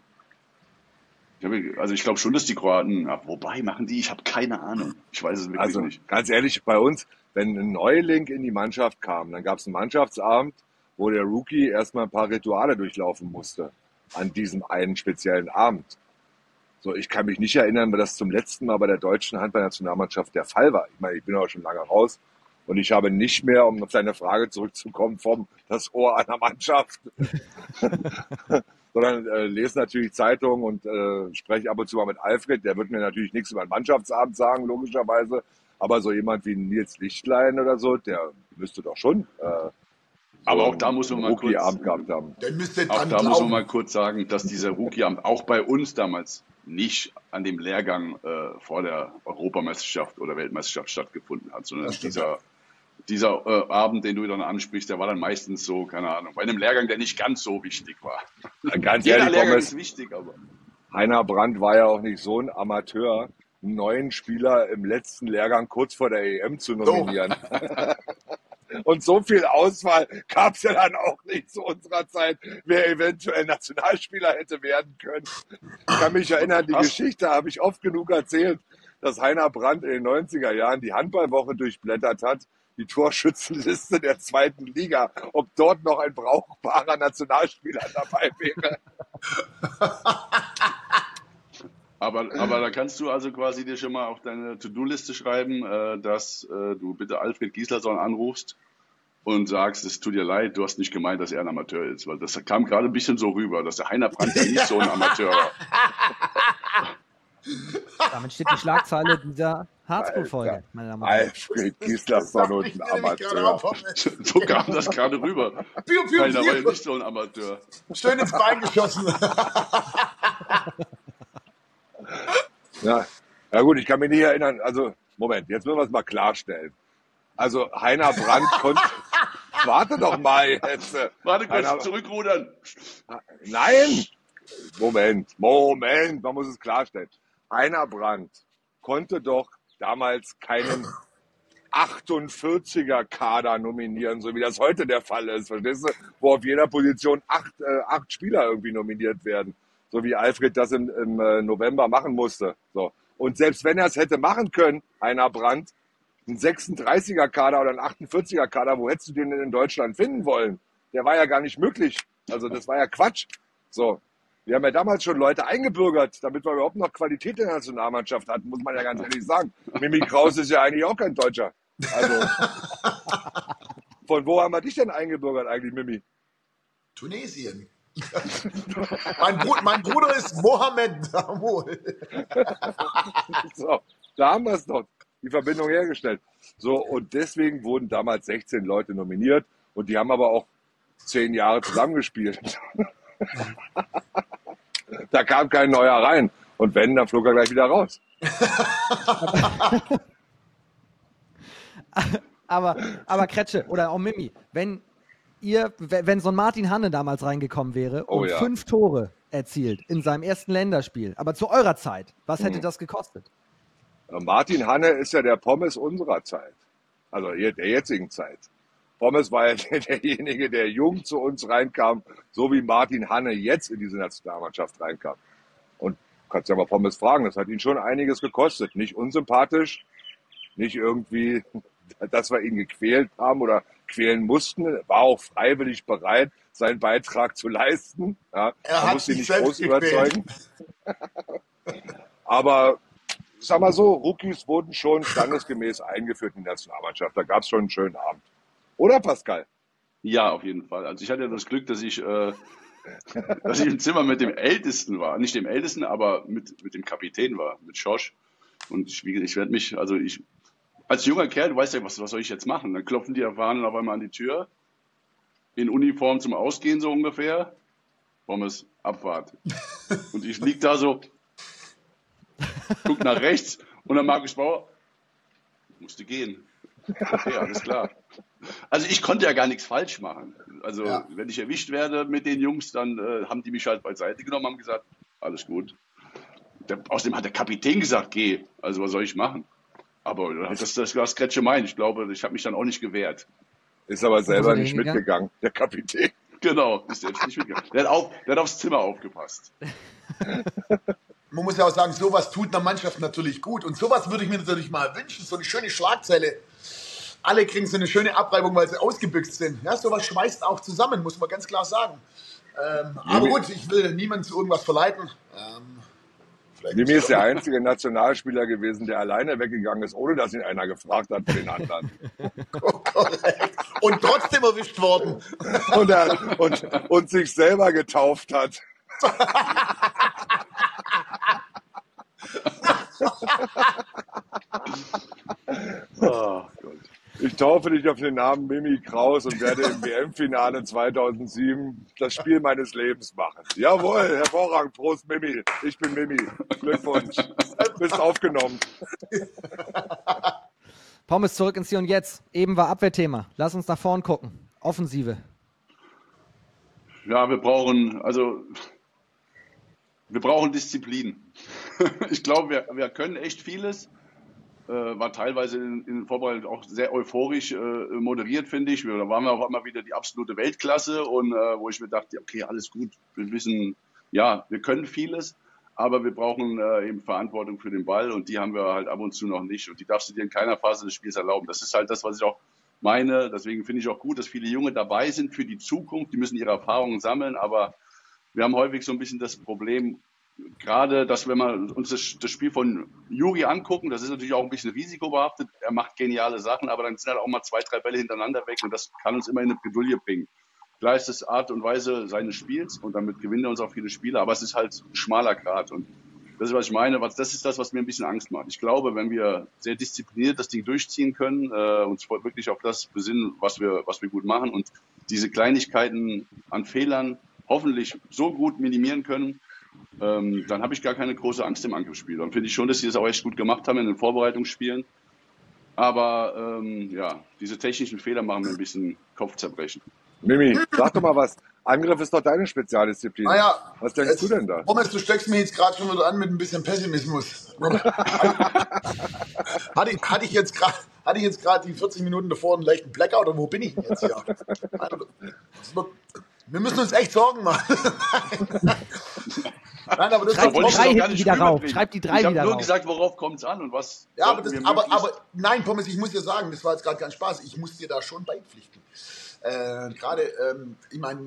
ich hab, also ich glaube schon, dass die Kroaten, wobei machen die, ich habe keine Ahnung. Ich weiß es wirklich Also nicht. ganz ehrlich, bei uns, wenn ein Neuling in die Mannschaft kam, dann gab es einen Mannschaftsabend, wo der Rookie erstmal ein paar Rituale durchlaufen musste. an diesem einen speziellen Abend. So, ich kann mich nicht erinnern, weil das zum letzten Mal bei der deutschen Handballnationalmannschaft der Fall war. Ich meine, ich bin auch schon lange raus und ich habe nicht mehr, um auf deine Frage zurückzukommen, vom das Ohr einer Mannschaft, *laughs* sondern äh, lese natürlich Zeitungen und äh, spreche ab und zu mal mit Alfred. Der wird mir natürlich nichts über den Mannschaftsabend sagen, logischerweise. Aber so jemand wie Nils Lichtlein oder so, der müsste doch schon äh, aber auch da muss man mal kurz, Abend gehabt haben. auch da muss man mal kurz sagen, dass dieser Rookie-Abend auch bei uns damals nicht an dem Lehrgang äh, vor der Europameisterschaft oder Weltmeisterschaft stattgefunden hat, sondern dieser, dieser äh, Abend, den du dann ansprichst, der war dann meistens so, keine Ahnung, bei einem Lehrgang, der nicht ganz so wichtig war. Ganz Jeder ehrlich, Lehrgang ist wichtig, aber. Heiner Brandt war ja auch nicht so ein Amateur, einen neuen Spieler im letzten Lehrgang kurz vor der EM zu nominieren. *laughs* Und so viel Auswahl gab es ja dann auch nicht zu unserer Zeit, wer eventuell Nationalspieler hätte werden können. Ich kann mich erinnern, die Geschichte habe ich oft genug erzählt, dass Heiner Brandt in den 90er Jahren die Handballwoche durchblättert hat, die Torschützenliste der zweiten Liga, ob dort noch ein brauchbarer Nationalspieler dabei wäre. *laughs* Aber, *laughs* aber da kannst du also quasi dir schon mal auf deine To-Do-Liste schreiben, äh, dass äh, du bitte Alfred Gislason anrufst und sagst, es tut dir leid, du hast nicht gemeint, dass er ein Amateur ist. Weil das kam gerade ein bisschen so rüber, dass der Heiner Brandt ja nicht so ein Amateur war. *laughs* Damit steht die Schlagzeile dieser Harzpool-Folge, meine Damen und Herren. Alfred Gislason und ein Amateur. So kam das gerade rüber. Piu, piu, Heiner war ja nicht so ein Amateur. Schön ins Bein geschossen. *laughs* Ja. ja gut, ich kann mich nicht erinnern. Also, Moment, jetzt müssen wir es mal klarstellen. Also Heiner Brandt konnte. *laughs* Warte doch mal jetzt. Warte kurz, Heiner, zurückrudern. Nein! Moment, Moment, man muss es klarstellen. Heiner Brandt konnte doch damals keinen 48er Kader nominieren, so wie das heute der Fall ist, verstehst du? Wo auf jeder Position acht, äh, acht Spieler irgendwie nominiert werden so wie Alfred das im, im äh, November machen musste. So. Und selbst wenn er es hätte machen können, einer Brand, ein 36er Kader oder ein 48er Kader, wo hättest du den denn in Deutschland finden wollen? Der war ja gar nicht möglich. Also das war ja Quatsch. So. Wir haben ja damals schon Leute eingebürgert, damit wir überhaupt noch Qualität in der Nationalmannschaft hatten, muss man ja ganz ehrlich sagen. Mimi Kraus ist ja eigentlich auch kein Deutscher. Also, *laughs* von wo haben wir dich denn eingebürgert eigentlich, Mimi? Tunesien *laughs* mein, Bruder, mein, Bruder ist Mohammed Damol. *laughs* so, da haben wir es doch, die Verbindung hergestellt. So, und deswegen wurden damals 16 Leute nominiert und die haben aber auch zehn Jahre zusammengespielt. *laughs* da kam kein neuer rein. Und wenn, dann flog er gleich wieder raus. aber, aber Kretsche oder auch Mimi, wenn ihr, wenn so ein Martin Hanne damals reingekommen wäre oh, und ja. fünf Tore erzielt in seinem ersten Länderspiel, aber zu eurer Zeit, was hätte hm. das gekostet? Martin Hanne ist ja der Pommes unserer Zeit, also der jetzigen Zeit. Pommes war ja *laughs* derjenige, der jung zu uns reinkam, so wie Martin Hanne jetzt in diese Nationalmannschaft reinkam. Und kannst ja mal Pommes fragen, das hat ihn schon einiges gekostet. Nicht unsympathisch, nicht irgendwie *laughs* dass wir ihn gequält haben oder quälen mussten. War auch freiwillig bereit, seinen Beitrag zu leisten. Ja, er hat musste ihn nicht groß überzeugen. *laughs* Aber sag mal so, Rookies wurden schon standesgemäß eingeführt in die Nationalmannschaft. Da gab es schon einen schönen Abend. Oder Pascal? Ja, auf jeden Fall. Also ich hatte das Glück, dass ich, äh, *laughs* dass ich im Zimmer mit dem Ältesten war. Nicht dem Ältesten, aber mit, mit dem Kapitän war, mit Schorsch. Und ich, ich werde mich, also ich als junger Kerl, du weißt ja, was, was soll ich jetzt machen? Dann klopfen die Erfahrenen auf einmal an die Tür, in Uniform zum Ausgehen so ungefähr. Pommes, Abfahrt. *laughs* Und ich lieg da so, guck nach rechts und dann Markus Bauer, musste gehen. Okay, alles klar. Also ich konnte ja gar nichts falsch machen. Also ja. wenn ich erwischt werde mit den Jungs, dann äh, haben die mich halt beiseite genommen, haben gesagt, alles gut. Der, außerdem hat der Kapitän gesagt, geh. Also was soll ich machen? Aber das, das war Scratch mein. Ich glaube, ich habe mich dann auch nicht gewehrt. Ist aber selber nicht mitgegangen, der Kapitän. *laughs* Genau, ist selbst nicht mitgegangen. Der hat, auf, der hat aufs Zimmer aufgepasst. *laughs* Man muss ja auch sagen, sowas tut einer Mannschaft natürlich gut. Und sowas würde ich mir natürlich mal wünschen. So eine schöne Schlagzeile. Alle kriegen so eine schöne Abreibung, weil sie ausgebüxt sind. Ja, sowas schweißt auch zusammen, muss man ganz klar sagen. Ähm, aber gut, ich will niemanden zu irgendwas verleiten. Ähm, Mimi ist der einzige Nationalspieler gewesen, der alleine weggegangen ist, ohne dass ihn einer gefragt hat für den anderen. und trotzdem erwischt worden. und, er, und, und sich selber getauft hat. *laughs* oh Gott. Ich taufe dich auf den Namen Mimi Kraus und werde im WM-Finale 2007 das Spiel meines Lebens machen. Jawohl, hervorragend. Prost, Mimi. Ich bin Mimi. Glückwunsch. Du bist aufgenommen. Pommes zurück ins Hier und Jetzt. Eben war Abwehrthema. Lass uns nach vorn gucken. Offensive. Ja, wir brauchen, also, wir brauchen Disziplin. *laughs* ich glaube, wir, wir können echt vieles war teilweise in, in Vorbereitung auch sehr euphorisch äh, moderiert, finde ich. Da waren wir auch immer wieder die absolute Weltklasse und äh, wo ich mir dachte, okay, alles gut, wir wissen, ja, wir können vieles, aber wir brauchen äh, eben Verantwortung für den Ball und die haben wir halt ab und zu noch nicht und die darfst du dir in keiner Phase des Spiels erlauben. Das ist halt das, was ich auch meine. Deswegen finde ich auch gut, dass viele Junge dabei sind für die Zukunft. Die müssen ihre Erfahrungen sammeln, aber wir haben häufig so ein bisschen das Problem, gerade, dass wenn wir uns das, das, Spiel von Juri angucken, das ist natürlich auch ein bisschen risikobehaftet. Er macht geniale Sachen, aber dann sind halt auch mal zwei, drei Bälle hintereinander weg und das kann uns immer in eine Bredouille bringen. Klar ist das Art und Weise seines Spiels und damit gewinnen wir uns auch viele Spiele, aber es ist halt ein schmaler Grad und das ist, was ich meine. das ist das, was mir ein bisschen Angst macht. Ich glaube, wenn wir sehr diszipliniert das Ding durchziehen können, äh, uns wirklich auf das besinnen, was wir, was wir gut machen und diese Kleinigkeiten an Fehlern hoffentlich so gut minimieren können, ähm, dann habe ich gar keine große Angst im Angriffsspiel. Dann finde ich schon, dass sie das auch echt gut gemacht haben in den Vorbereitungsspielen. Aber ähm, ja, diese technischen Fehler machen mir ein bisschen Kopfzerbrechen. Mimi, sag doch mal was. Angriff ist doch deine Spezialdisziplin. Naja, was denkst jetzt, du denn da? Thomas, du steckst mir jetzt gerade schon wieder an mit ein bisschen Pessimismus. *laughs* hatte, ich, hatte ich jetzt gerade hatte ich jetzt gerade die 40 Minuten davor einen leichten Blackout oder wo bin ich denn jetzt hier? Wir müssen uns echt Sorgen machen. *laughs* *laughs* Nein, aber das Schreib die drei hinten wieder rauf. Schreib die drei ich wieder nur rauf. gesagt, worauf kommt es an und was. Ja, aber, das, aber, aber, nein, Pommes, ich muss dir sagen, das war jetzt gerade kein Spaß. Ich muss dir da schon beipflichten. Äh, gerade, ähm, ich meine,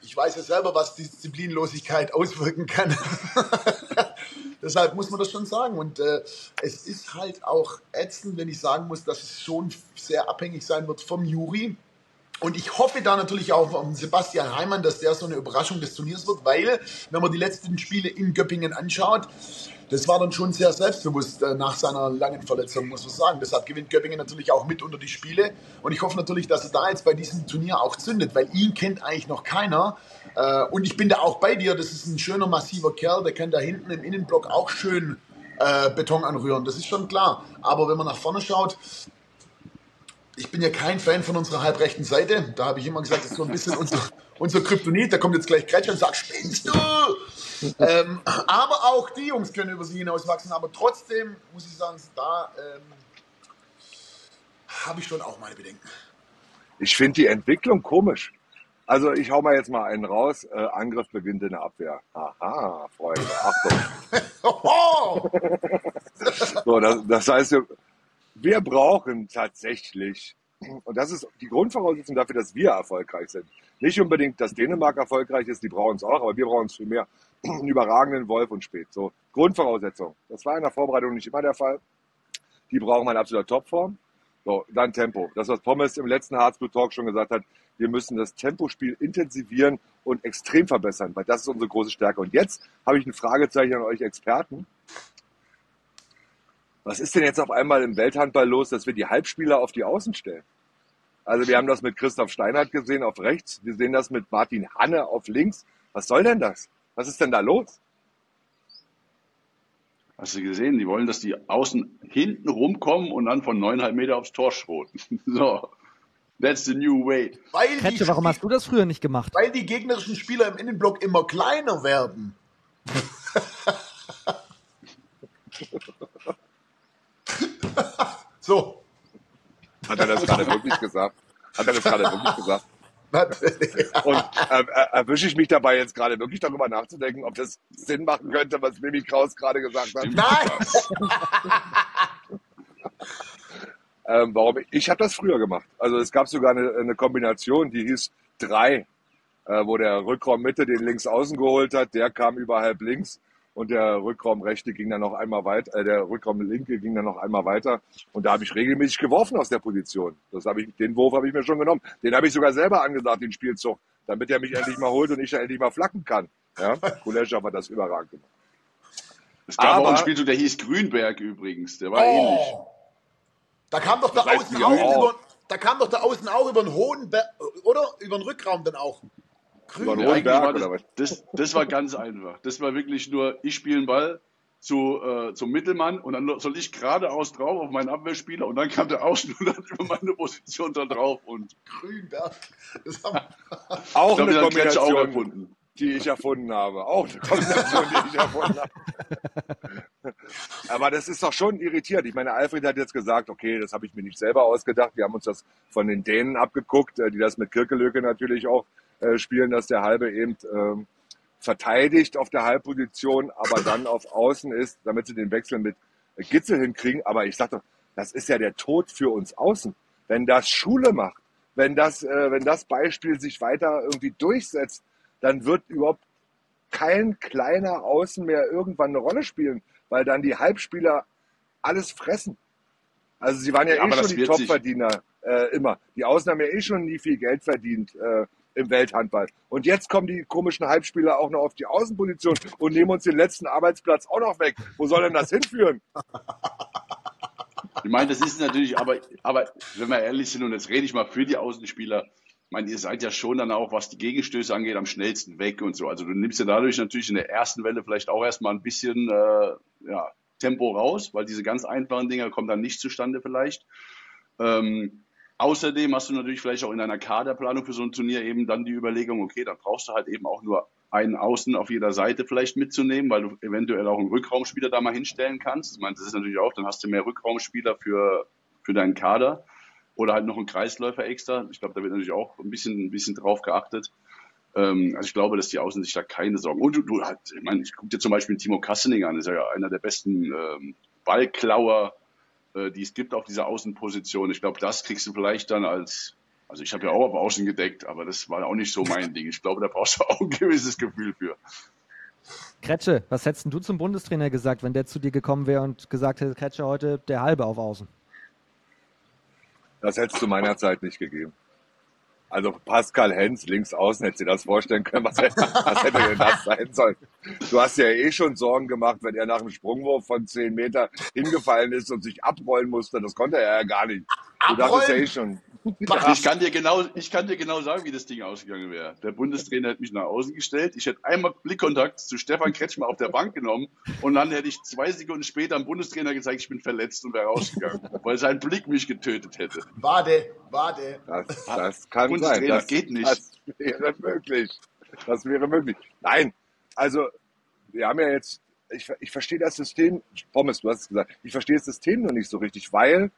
ich weiß ja selber, was Disziplinlosigkeit *laughs* auswirken kann. *laughs* Deshalb muss man das schon sagen. Und äh, es ist halt auch ätzend, wenn ich sagen muss, dass es schon sehr abhängig sein wird vom Juri. Und ich hoffe da natürlich auch auf Sebastian Heimann, dass der so eine Überraschung des Turniers wird, weil, wenn man die letzten Spiele in Göppingen anschaut, das war dann schon sehr selbstbewusst äh, nach seiner langen Verletzung, muss man sagen. Deshalb gewinnt Göppingen natürlich auch mit unter die Spiele. Und ich hoffe natürlich, dass er da jetzt bei diesem Turnier auch zündet, weil ihn kennt eigentlich noch keiner. Äh, und ich bin da auch bei dir. Das ist ein schöner, massiver Kerl. Der kann da hinten im Innenblock auch schön äh, Beton anrühren. Das ist schon klar. Aber wenn man nach vorne schaut, ich bin ja kein Fan von unserer halbrechten Seite. Da habe ich immer gesagt, das ist so ein bisschen unser, unser Kryptonit. Da kommt jetzt gleich Kretsch und sagt, spinnst du? ähm, aber auch die Jungs können über sie hinauswachsen. Aber trotzdem muss ich sagen, da ähm, habe ich schon auch meine Bedenken. Ich finde die Entwicklung komisch. Also ich hau mal jetzt mal einen raus. Äh, Angriff beginnt in der Abwehr. Aha, Freunde, Achtung. *laughs* so, das, das heißt, wir brauchen tatsächlich, und das ist die Grundvoraussetzung dafür, dass wir erfolgreich sind. Nicht unbedingt, dass Dänemark erfolgreich ist, die brauchen es auch, aber wir brauchen es viel mehr. Einen überragenden Wolf und Spät. So, Grundvoraussetzung. Das war in der Vorbereitung nicht immer der Fall. Die brauchen eine absolute Topform. So, dann Tempo. Das, was Pommes im letzten Harzblut Talk schon gesagt hat, wir müssen das Tempospiel intensivieren und extrem verbessern, weil das ist unsere große Stärke. Und jetzt habe ich ein Fragezeichen an euch Experten. Was ist denn jetzt auf einmal im Welthandball los, dass wir die Halbspieler auf die Außen stellen? Also wir haben das mit Christoph Steinhardt gesehen auf rechts, wir sehen das mit Martin Hanne auf links. Was soll denn das? Was ist denn da los? Hast du gesehen, die wollen, dass die Außen hinten rumkommen und dann von neuneinhalb Meter aufs Tor schroten. *laughs* so. That's the new way. Weil Kretche, warum hast du das früher nicht gemacht? Weil die gegnerischen Spieler im Innenblock immer kleiner werden. *laughs* so. Hat er das gerade wirklich gesagt? Hat er das gerade wirklich gesagt? Und äh, erwische ich mich dabei jetzt gerade wirklich darüber nachzudenken, ob das Sinn machen könnte, was Mimi Kraus gerade gesagt hat? Nein! *laughs* ähm, warum? Ich habe das früher gemacht. Also es gab sogar eine, eine Kombination, die hieß drei. äh, wo der Rückraum Mitte den links außen geholt hat, der kam über halb links und der Rückraum rechte ging dann noch einmal weiter, äh, der Rückraum linke ging dann noch einmal weiter und da habe ich regelmäßig geworfen aus der Position. Das habe ich, den Wurf habe ich mir schon genommen. Den habe ich sogar selber angesagt, den Spielzug, damit er mich endlich mal holt und ich endlich mal flacken kann. Ja, Kulescha hat das überragend gemacht. Es gab aber, auch einen Spielzug, der hieß Grünberg übrigens, der war oh, ähnlich. Da kam doch der Außen auch über, da kam doch der Außen auch über einen hohen Berg, oder? Über den Rückraum dann auch. Grün. Ja, das, das, das, war ganz einfach. Das war wirklich nur, ich spiele einen Ball zu, äh, zum Mittelmann und dann soll ich geradeaus drauf auf meinen Abwehrspieler und dann kam der Außen und dann über meine Position da drauf und Grünberg. Das haben auch eine Kombination, auch erfunden. die ich erfunden habe. Auch eine Kombination, die ich erfunden habe. Aber das ist doch schon irritiert. Ich meine, Alfred hat jetzt gesagt, okay, das habe ich mir nicht selber ausgedacht. Wir haben uns das von den Dänen abgeguckt, äh, die das mit Kirkelöke natürlich auch äh, spielen, dass der Halbe eben ähm, verteidigt auf der Halbposition, aber dann auf Außen ist, damit sie den Wechsel mit Gitzel hinkriegen. Aber ich sag doch, das ist ja der Tod für uns Außen. Wenn das Schule macht, wenn das, äh, wenn das Beispiel sich weiter irgendwie durchsetzt, dann wird überhaupt kein kleiner Außen mehr irgendwann eine Rolle spielen, weil dann die Halbspieler alles fressen. Also sie waren ja, ja eh schon die Topverdiener äh, immer. Die Außen haben ja eh schon nie viel Geld verdient. Äh, im Welthandball. Und jetzt kommen die komischen Halbspieler auch noch auf die Außenposition und nehmen uns den letzten Arbeitsplatz auch noch weg. Wo soll denn das hinführen? Ich meine, das ist natürlich, aber, aber wenn wir ehrlich sind, und jetzt rede ich mal für die Außenspieler, ich meine, ihr seid ja schon dann auch, was die Gegenstöße angeht, am schnellsten weg und so. Also du nimmst ja dadurch natürlich in der ersten Welle vielleicht auch erstmal ein bisschen äh, ja, Tempo raus, weil diese ganz einfachen Dinger kommen dann nicht zustande vielleicht. Ähm, Außerdem hast du natürlich vielleicht auch in deiner Kaderplanung für so ein Turnier eben dann die Überlegung, okay, dann brauchst du halt eben auch nur einen Außen auf jeder Seite vielleicht mitzunehmen, weil du eventuell auch einen Rückraumspieler da mal hinstellen kannst. Ich meine, das ist natürlich auch, dann hast du mehr Rückraumspieler für, für deinen Kader oder halt noch einen Kreisläufer extra. Ich glaube, da wird natürlich auch ein bisschen, ein bisschen drauf geachtet. Ähm, also ich glaube, dass die Außen sich da keine Sorgen. Und du, du halt, ich meine, ich gucke dir zum Beispiel Timo Kassening an, ist ja einer der besten ähm, Ballklauer äh, die es gibt auf dieser Außenposition. Ich glaube, das kriegst du vielleicht dann als, also ich habe ja auch auf Außen gedeckt, aber das war auch nicht so mein Ding. Ich glaube, da brauchst du auch ein gewisses Gefühl für. Kretsche, was hättest du zum Bundestrainer gesagt, wenn der zu dir gekommen wäre und gesagt hätte, Kretsche heute der halbe auf Außen? Das hätte es zu meiner Zeit nicht gegeben. Also Pascal Hens links außen, hätte sie das vorstellen können, was hätte, was hätte denn das sein sollen? Du hast ja eh schon Sorgen gemacht, wenn er nach dem Sprungwurf von 10 Meter hingefallen ist und sich abrollen musste. Das konnte er ja gar nicht. Du dachtest ja eh schon. Ich kann, dir genau, ich kann dir genau sagen, wie das Ding ausgegangen wäre. Der Bundestrainer hätte mich nach außen gestellt. Ich hätte einmal Blickkontakt zu Stefan Kretschmer auf der Bank genommen und dann hätte ich zwei Sekunden später am Bundestrainer gezeigt, ich bin verletzt und wäre rausgegangen, *laughs* weil sein Blick mich getötet hätte. Warte, warte. Das, das kann sein. Das geht nicht. Das wäre möglich. Das wäre möglich. Nein, also wir haben ja jetzt, ich, ich verstehe das System, Pommes, du hast es gesagt, ich verstehe das System noch nicht so richtig, weil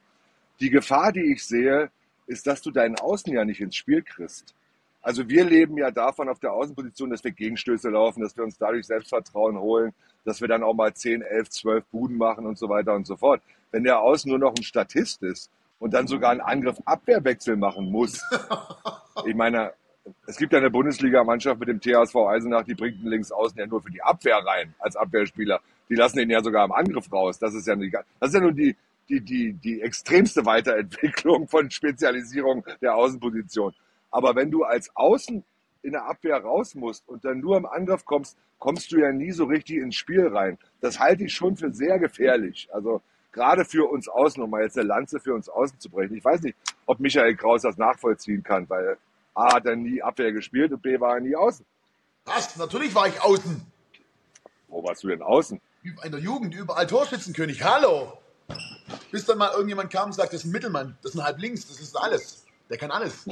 die Gefahr, die ich sehe, ist, dass du deinen Außen ja nicht ins Spiel kriegst. Also wir leben ja davon auf der Außenposition, dass wir Gegenstöße laufen, dass wir uns dadurch Selbstvertrauen holen, dass wir dann auch mal 10, 11, 12 Buden machen und so weiter und so fort. Wenn der Außen nur noch ein Statist ist und dann sogar einen Angriff-Abwehrwechsel machen muss, *laughs* ich meine, es gibt ja eine Bundesliga-Mannschaft mit dem THSV Eisenach, die bringt den Linksaußen ja nur für die Abwehr rein als Abwehrspieler. Die lassen ihn ja sogar im Angriff raus. Das ist ja, nicht, das ist ja nur die, die, die, die extremste Weiterentwicklung von Spezialisierung der Außenposition. Aber wenn du als Außen in der Abwehr raus musst und dann nur im Angriff kommst, kommst du ja nie so richtig ins Spiel rein. Das halte ich schon für sehr gefährlich. Also gerade für uns Außen, um mal jetzt eine Lanze für uns Außen zu brechen. Ich weiß nicht, ob Michael Kraus das nachvollziehen kann, weil A hat er nie Abwehr gespielt und B war er nie außen. Was? Natürlich war ich außen. Wo warst du denn außen? In der Jugend, überall Torschützenkönig. Hallo! Bis dann mal irgendjemand kam und sagt, das ist ein Mittelmann, das ist ein Halblinks, das ist alles. Der kann alles.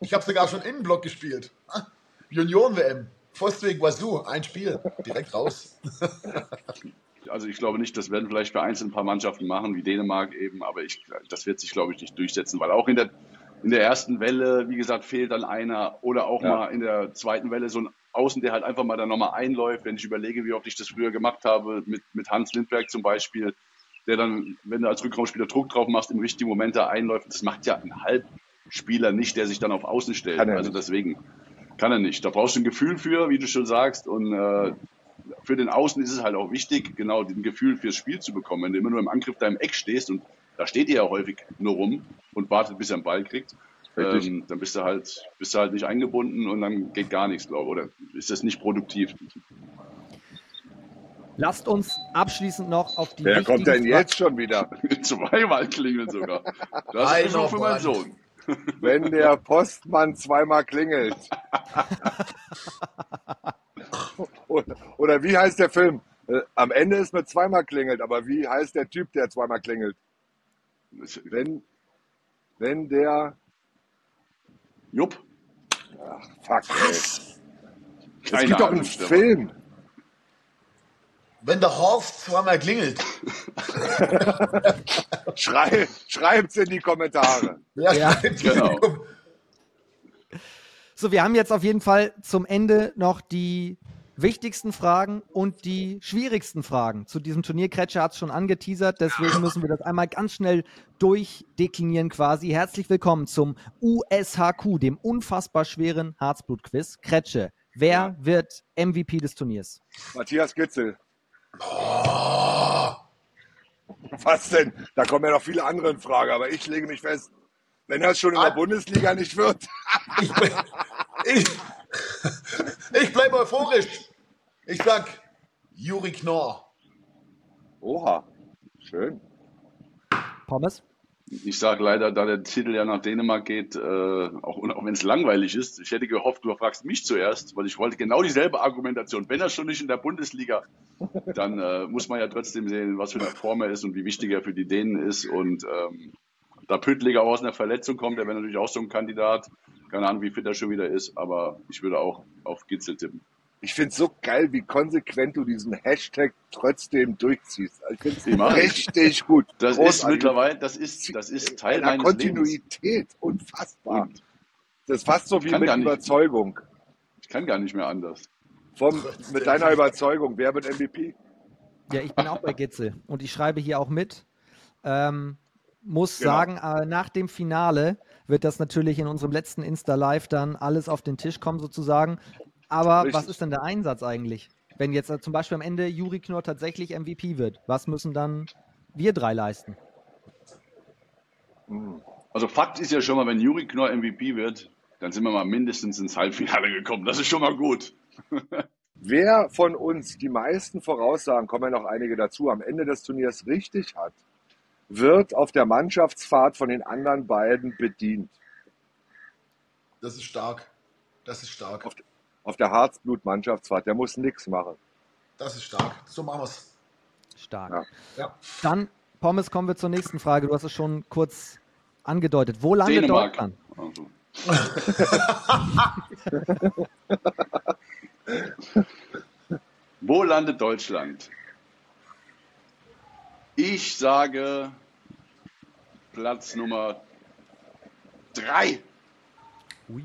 Ich habe sogar schon Innenblock gespielt. *laughs* Junioren-WM. Postweg Wazoo, ein Spiel, direkt raus. *laughs* also ich glaube nicht, das werden vielleicht bei einzelnen paar Mannschaften machen, wie Dänemark eben, aber ich, das wird sich, glaube ich, nicht durchsetzen, weil auch in der, in der ersten Welle, wie gesagt, fehlt dann einer oder auch ja. mal in der zweiten Welle so ein Außen, der halt einfach mal dann nochmal einläuft. Wenn ich überlege, wie oft ich das früher gemacht habe, mit, mit Hans Lindberg zum Beispiel, der dann, wenn du als Rückraumspieler Druck drauf machst, im richtigen Moment da einläuft. Das macht ja ein Halbspieler nicht, der sich dann auf Außen stellt. Also deswegen. Kann er nicht. Da brauchst du ein Gefühl für, wie du schon sagst. Und äh, für den Außen ist es halt auch wichtig, genau ein Gefühl fürs Spiel zu bekommen. Wenn du immer nur im Angriff da im Eck stehst und da steht ihr ja häufig nur rum und wartet, bis er einen Ball kriegt, ähm, dann bist du halt, bist du halt nicht eingebunden und dann geht gar nichts, glaube ich. Oder ist das nicht produktiv? Lasst uns abschließend noch auf die. Wer kommt denn jetzt schon wieder? *laughs* Zweimal klingeln sogar. Das ist schon für meinen Sohn. *laughs* Wenn der Postmann zweimal klingelt. *laughs* oder, oder wie heißt der Film? Äh, am Ende ist mir zweimal klingelt, aber wie heißt der Typ, der zweimal klingelt? Wenn, wenn der. Jupp. Ach, fuck, ey. Es gibt doch einen Film. Wenn der Horst zweimal klingelt. *laughs* Schrei, schreibt's in die Kommentare. Ja, Ja, *laughs* genau. So, wir haben jetzt auf jeden Fall zum Ende noch die wichtigsten Fragen und die schwierigsten Fragen zu diesem Turnier. Kretscher hat es schon angeteasert, deswegen müssen wir das einmal ganz schnell durchdeklinieren quasi. Herzlich willkommen zum USHQ, dem unfassbar schweren Harzblut-Quiz. Kretsche, wer Ja. wird MVP des Turniers? Matthias Gitzel. Was denn? Da kommen ja noch viele andere in Frage, aber ich lege mich fest, wenn er es schon in der Ah. Bundesliga nicht wird. Ich, ich, ich bleibe euphorisch. Ich sag Juri Knorr. Oha, schön. Pommes? Ich sage leider, da der Titel ja nach Dänemark geht, äh, auch, auch wenn es langweilig ist, ich hätte gehofft, du fragst mich zuerst, weil ich wollte genau dieselbe Argumentation. Wenn er schon nicht in der Bundesliga, dann äh, muss man ja trotzdem sehen, was für eine Form er ist und wie wichtig er für die Dänen ist. Und ähm, da Püttliger aus einer Verletzung kommt, der wäre natürlich auch so ein Kandidat. Keine Ahnung, wie fit er schon wieder ist, aber ich würde auch auf Gitzel tippen. Ich finde es so geil, wie konsequent du diesen Hashtag trotzdem durchziehst. Also Ich finde es richtig gut. Das ist Großartig. mittlerweile, das ist, das ist Teil Einer meines Lebens. Kontinuität. Unfassbar. Und Das ist fast so wie mit gar nicht. Überzeugung. ich kann gar nicht mehr anders. Vom, mit deiner Überzeugung, wer wird MVP? Ja, ich bin auch bei Gitzel und ich schreibe hier auch mit. Ähm, muss Genau. sagen, äh, nach dem Finale wird das natürlich in unserem letzten Insta-Live dann alles auf den Tisch kommen sozusagen. Aber Richtig. was ist denn der Einsatz eigentlich? Wenn jetzt äh, zum Beispiel am Ende Juri Knorr tatsächlich MVP wird, was müssen dann wir drei leisten? Also Fakt ist ja schon mal, wenn Juri Knorr MVP wird, dann sind wir mal mindestens ins Halbfinale gekommen. Das ist schon mal gut. *laughs* Wer von uns die meisten Voraussagen, kommen ja noch einige dazu, am Ende des Turniers richtig hat, wird auf der Mannschaftsfahrt von den anderen beiden bedient. Das ist stark. Das ist stark. Auf, auf der Harzblut-Mannschaftsfahrt. Der muss nichts machen. Das ist stark. So machen wir's. Stark. Ja. Ja. Dann, Pommes, kommen wir zur nächsten Frage. Du hast es schon kurz angedeutet. Wo landet Dänemark. Deutschland? Also. *laughs* Wo landet Deutschland? Ich sage Platz Nummer drei. Ui.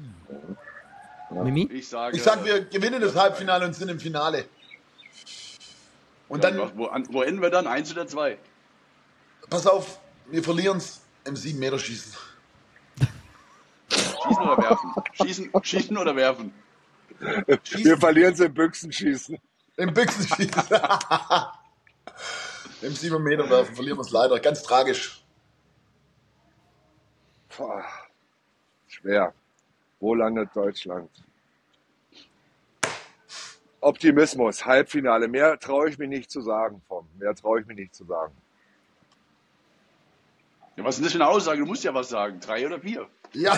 Mimi? Ich sage. Ich sag, wir gewinnen das Halbfinale und sind im Finale. Und Ja, dann, wo, an, wo enden wir dann? Eins oder zwei? pass auf, wir verlieren es im 7-Meter-Schießen. Schießen oder werfen? Schießen, schießen oder werfen? Wir verlieren sie im Büchsenschießen. Im Büchsenschießen. *laughs* Im 7-Meter-Werfen verlieren wir es leider. Ganz tragisch. Boah, schwer. Wo landet Deutschland? Optimismus, Halbfinale. Mehr traue ich mir nicht zu sagen, vom. Mehr traue ich mir nicht zu sagen. Ja, was ist denn das für eine Aussage? Du musst ja was sagen. Drei oder vier? Ja, *laughs*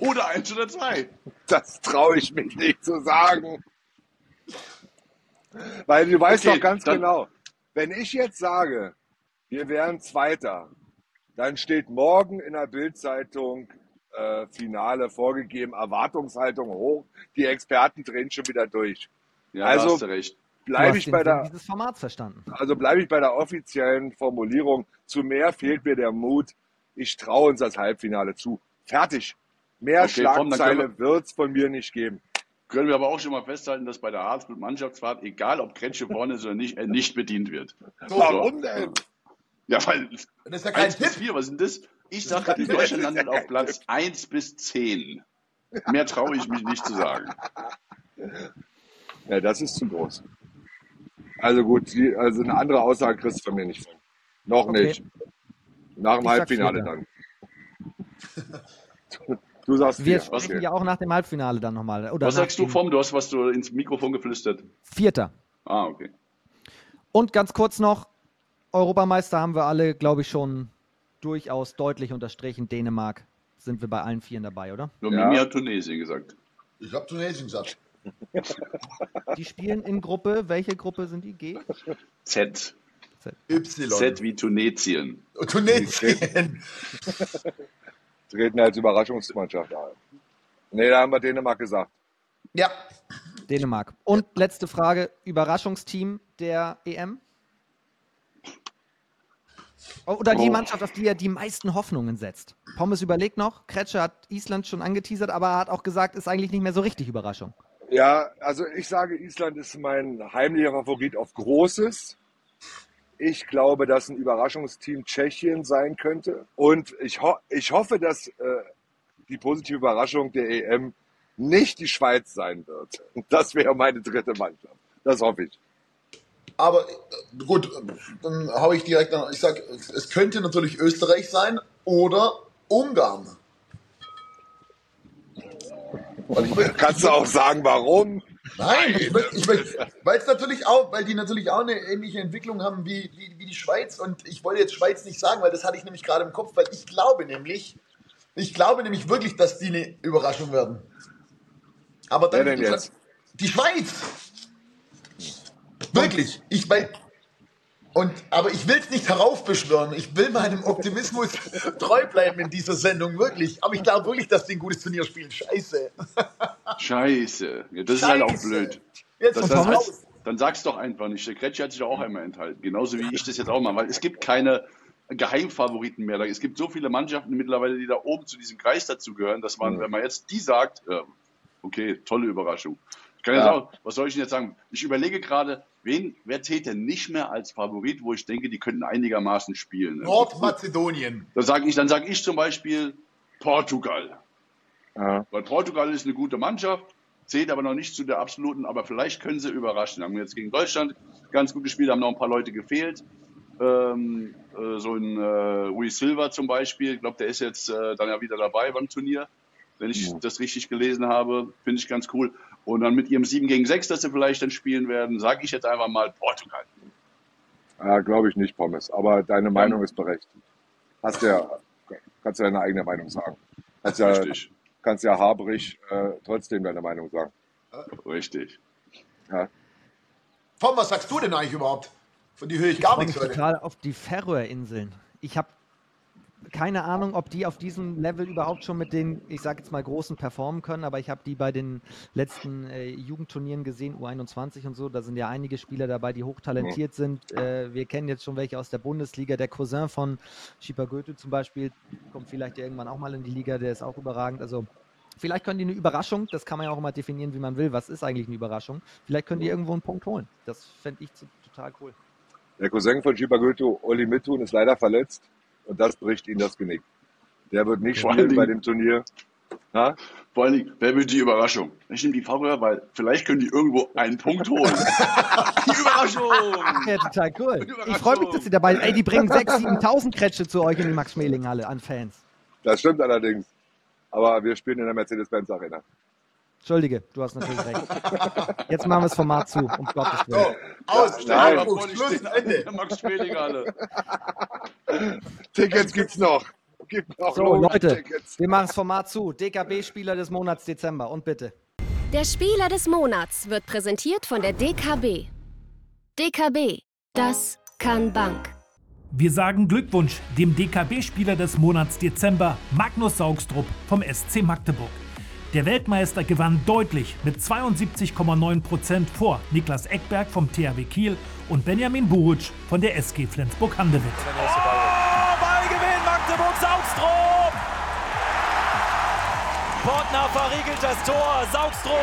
Oder eins oder zwei? Das traue ich mich nicht zu sagen. Weil du weißt Okay, doch ganz genau, wenn ich jetzt sage, wir wären Zweiter, dann steht morgen in der Bildzeitung äh, Finale vorgegeben, Erwartungshaltung hoch, die Experten drehen schon wieder durch. Ja, Also- hast du recht. Bleibe ich bei Sinn der, dieses Formats verstanden. also bleibe ich bei der offiziellen Formulierung. Zu mehr fehlt mir der Mut. Ich traue uns das Halbfinale zu. Fertig. Mehr Okay, Schlagzeile können wird's von mir nicht geben. Können wir aber auch schon mal festhalten, dass bei der Harzblut-Mannschaftsfahrt, egal ob Kretsche vorne ist oder nicht, er nicht bedient wird. so. Warum denn? Ja, weil Das ist ja kein 1 bis Tipp. 4, was sind das? Ich sage, Deutschland landet auf Platz *laughs* 1 bis 10. Mehr traue ich mich nicht zu sagen. Ja, das ist zu groß. Also gut, die, also eine andere Aussage kriegst du von mir nicht von. Noch Okay. nicht. Nach dem Ich Halbfinale dann. *laughs* Du, sagst Wir vier. sprechen Okay. ja auch nach dem Halbfinale dann nochmal. Oder Was sagst du vom? Du hast was du ins Mikrofon geflüstert. Vierter. Ah, okay. Und ganz kurz noch, Europameister haben wir alle, glaube ich, schon durchaus deutlich unterstrichen. Dänemark sind wir bei allen Vieren dabei, oder? Nur Ja. Mimi hat Tunesien gesagt. Ich habe Tunesien gesagt. *laughs* Die spielen in Gruppe. Welche Gruppe sind die? G? Z. Y. Z wie Tunesien. Tunesien. *laughs* Treten als Überraschungsmannschaft ein. Nee, da haben wir Dänemark gesagt. Ja. Dänemark. Und letzte Frage: Überraschungsteam der EM? Oder die Oh. Mannschaft, auf die er die meisten Hoffnungen setzt. Pommes überlegt noch. Kretsche hat Island schon angeteasert, aber er hat auch gesagt, ist eigentlich nicht mehr so richtig Überraschung. Ja, also ich sage, Island ist mein heimlicher Favorit auf Großes. Ich glaube, dass ein Überraschungsteam Tschechien sein könnte. Und ich, ho ich hoffe, dass äh, die positive Überraschung der EM nicht die Schweiz sein wird. Das wäre meine dritte Mannschaft. Das hoffe ich. Aber äh, gut, dann hau ich direkt an. Ich sag, es könnte natürlich Österreich sein oder Ungarn. Und Kannst du auch sagen, warum? Nein, ich möchte, ich möchte, weil es natürlich auch, weil die natürlich auch eine ähnliche Entwicklung haben wie, wie, wie die Schweiz. Und ich wollte jetzt Schweiz nicht sagen, weil das hatte ich nämlich gerade im Kopf, weil ich glaube nämlich, ich glaube nämlich wirklich, dass die eine Überraschung werden. Aber dann Wer denn jetzt? die Schweiz. Wirklich. Ich weil und aber ich will es nicht heraufbeschwören. Ich will meinem Optimismus *laughs* treu bleiben in dieser Sendung wirklich. Aber ich glaube wirklich, dass die ein gutes Turnier spielen. Scheiße. Scheiße. Ja, das ist halt auch Scheiße. blöd. Jetzt Das, das heißt, dann sag's doch einfach nicht. Der Kretschi hat sich doch auch einmal enthalten. Genauso wie ich das jetzt auch mal. Weil es gibt keine Geheimfavoriten mehr. Es gibt so viele Mannschaften mittlerweile, die da oben zu diesem Kreis dazugehören, dass man, wenn man jetzt die sagt, ja, okay, tolle Überraschung. Ich kann jetzt Ja. auch, was soll ich denn jetzt sagen? Ich überlege gerade, wen, wer zählt denn nicht mehr als Favorit, wo ich denke, die könnten einigermaßen spielen. Nordmazedonien. Dann sage ich, dann sage ich zum Beispiel Portugal. Ja. Weil Portugal ist eine gute Mannschaft, zählt aber noch nicht zu der absoluten, aber vielleicht können sie überraschen. Haben jetzt gegen Deutschland ganz gut gespielt, haben noch ein paar Leute gefehlt. Ähm, äh, so ein äh, Rui Silva zum Beispiel, ich glaube, der ist jetzt äh, dann ja wieder dabei beim Turnier, wenn ich Ja. das richtig gelesen habe, finde ich ganz cool. Und dann mit ihrem 7 gegen 6, das sie vielleicht dann spielen werden, sage ich jetzt einfach mal Portugal. Ja, glaube ich nicht, Pommes. Aber deine Meinung ist berechtigt. Hast ja, kannst ja deine eigene Meinung sagen. Kannst ja, Richtig, kannst ja haberig äh, trotzdem deine Meinung sagen. richtig. Ja. Tom, was sagst du denn eigentlich überhaupt? Von die höre ich gar freue nichts heute. total auf die Färöerinseln. Ich habe keine Ahnung, ob die auf diesem Level überhaupt schon mit den, ich sage jetzt mal, großen performen können, aber ich habe die bei den letzten äh, Jugendturnieren gesehen, U21 und so. Da sind ja einige Spieler dabei, die hochtalentiert sind. Äh, wir kennen jetzt schon welche aus der Bundesliga. Der Cousin von Schieper Goethe zum Beispiel kommt vielleicht irgendwann auch mal in die Liga, der ist auch überragend. Also Vielleicht können die eine Überraschung, das kann man ja auch immer definieren, wie man will. Was ist eigentlich eine Überraschung? Vielleicht können die irgendwo einen Punkt holen. Das fände ich total cool. Der Cousin von Schiebergöto, Olli Mittun, ist leider verletzt und das bricht ihm das Genick. Der wird nicht spielen bei dem Turnier. Na? Vor allen Dingen, wer wird die Überraschung? Ich nehme die Fabrer, weil vielleicht können die irgendwo einen Punkt holen. *laughs* die Überraschung! Ja, total cool. Ich freue mich, dass sie dabei sind. Ey, die bringen 6.000, 7.000 Kretsche zu euch in die Max-Schmeling-Halle an Fans. Das stimmt allerdings. Aber wir spielen in der Mercedes-Benz Arena. Entschuldige, du hast natürlich recht. Jetzt machen wir das Format zu, um Gottes So, aus, Nein. Schluss, Schluss, Ende. Max Schmeling alle. Tickets gibt's noch. Gibt noch So, Leute, Tickets. wir machen das Format zu. DKB-Spieler des Monats Dezember. Und bitte. Der Spieler des Monats wird präsentiert von der DKB. DKB, das kann Bank. Wir sagen Glückwunsch dem DKB-Spieler des Monats Dezember, Magnus Saugstrup vom SC Magdeburg. Der Weltmeister gewann deutlich mit 72,9% vor Niklas Eckberg vom THW Kiel und Benjamin Buric von der SG Flensburg-Handewitt. Oh, Ballgewinn Magdeburg Saugstrup! Portner verriegelt das Tor. Saugstrup!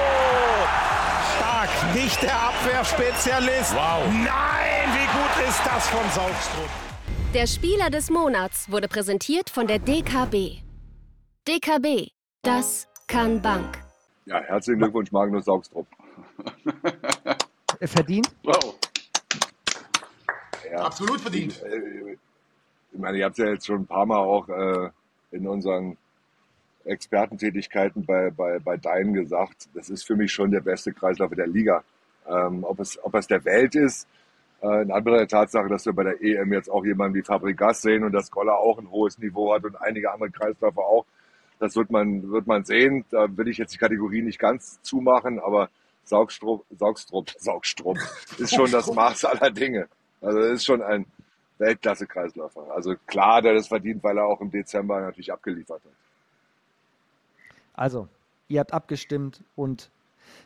Stark, nicht der Abwehrspezialist. Wow. Nein, wie gut ist das von Saugstrup? Der Spieler des Monats wurde präsentiert von der DKB. DKB, das kann Bank. Ja, herzlichen Glückwunsch, Magnus Saugstrup. Verdient? Wow. Ja. Absolut verdient. Äh, Ich meine, ihr habt ja jetzt schon ein paar Mal auch äh, in unseren Expertentätigkeiten bei, bei, bei Dein gesagt, das ist für mich schon der beste Kreislauf der Liga. Ähm, ob, es, ob es der Welt ist, äh, eine andere Tatsache, dass wir bei der EM jetzt auch jemanden wie Fabregas sehen und dass Goller auch ein hohes Niveau hat und einige andere Kreisläufer auch. Das wird man, wird man sehen. Da will ich jetzt die Kategorie nicht ganz zumachen, aber Saugstrupp, Saugstrupp, Saugstrupp ist schon das *laughs* Maß aller Dinge. Also ist schon ein Weltklasse-Kreisläufer. Also klar, der das verdient, weil er auch im Dezember natürlich abgeliefert hat. Also, ihr habt abgestimmt und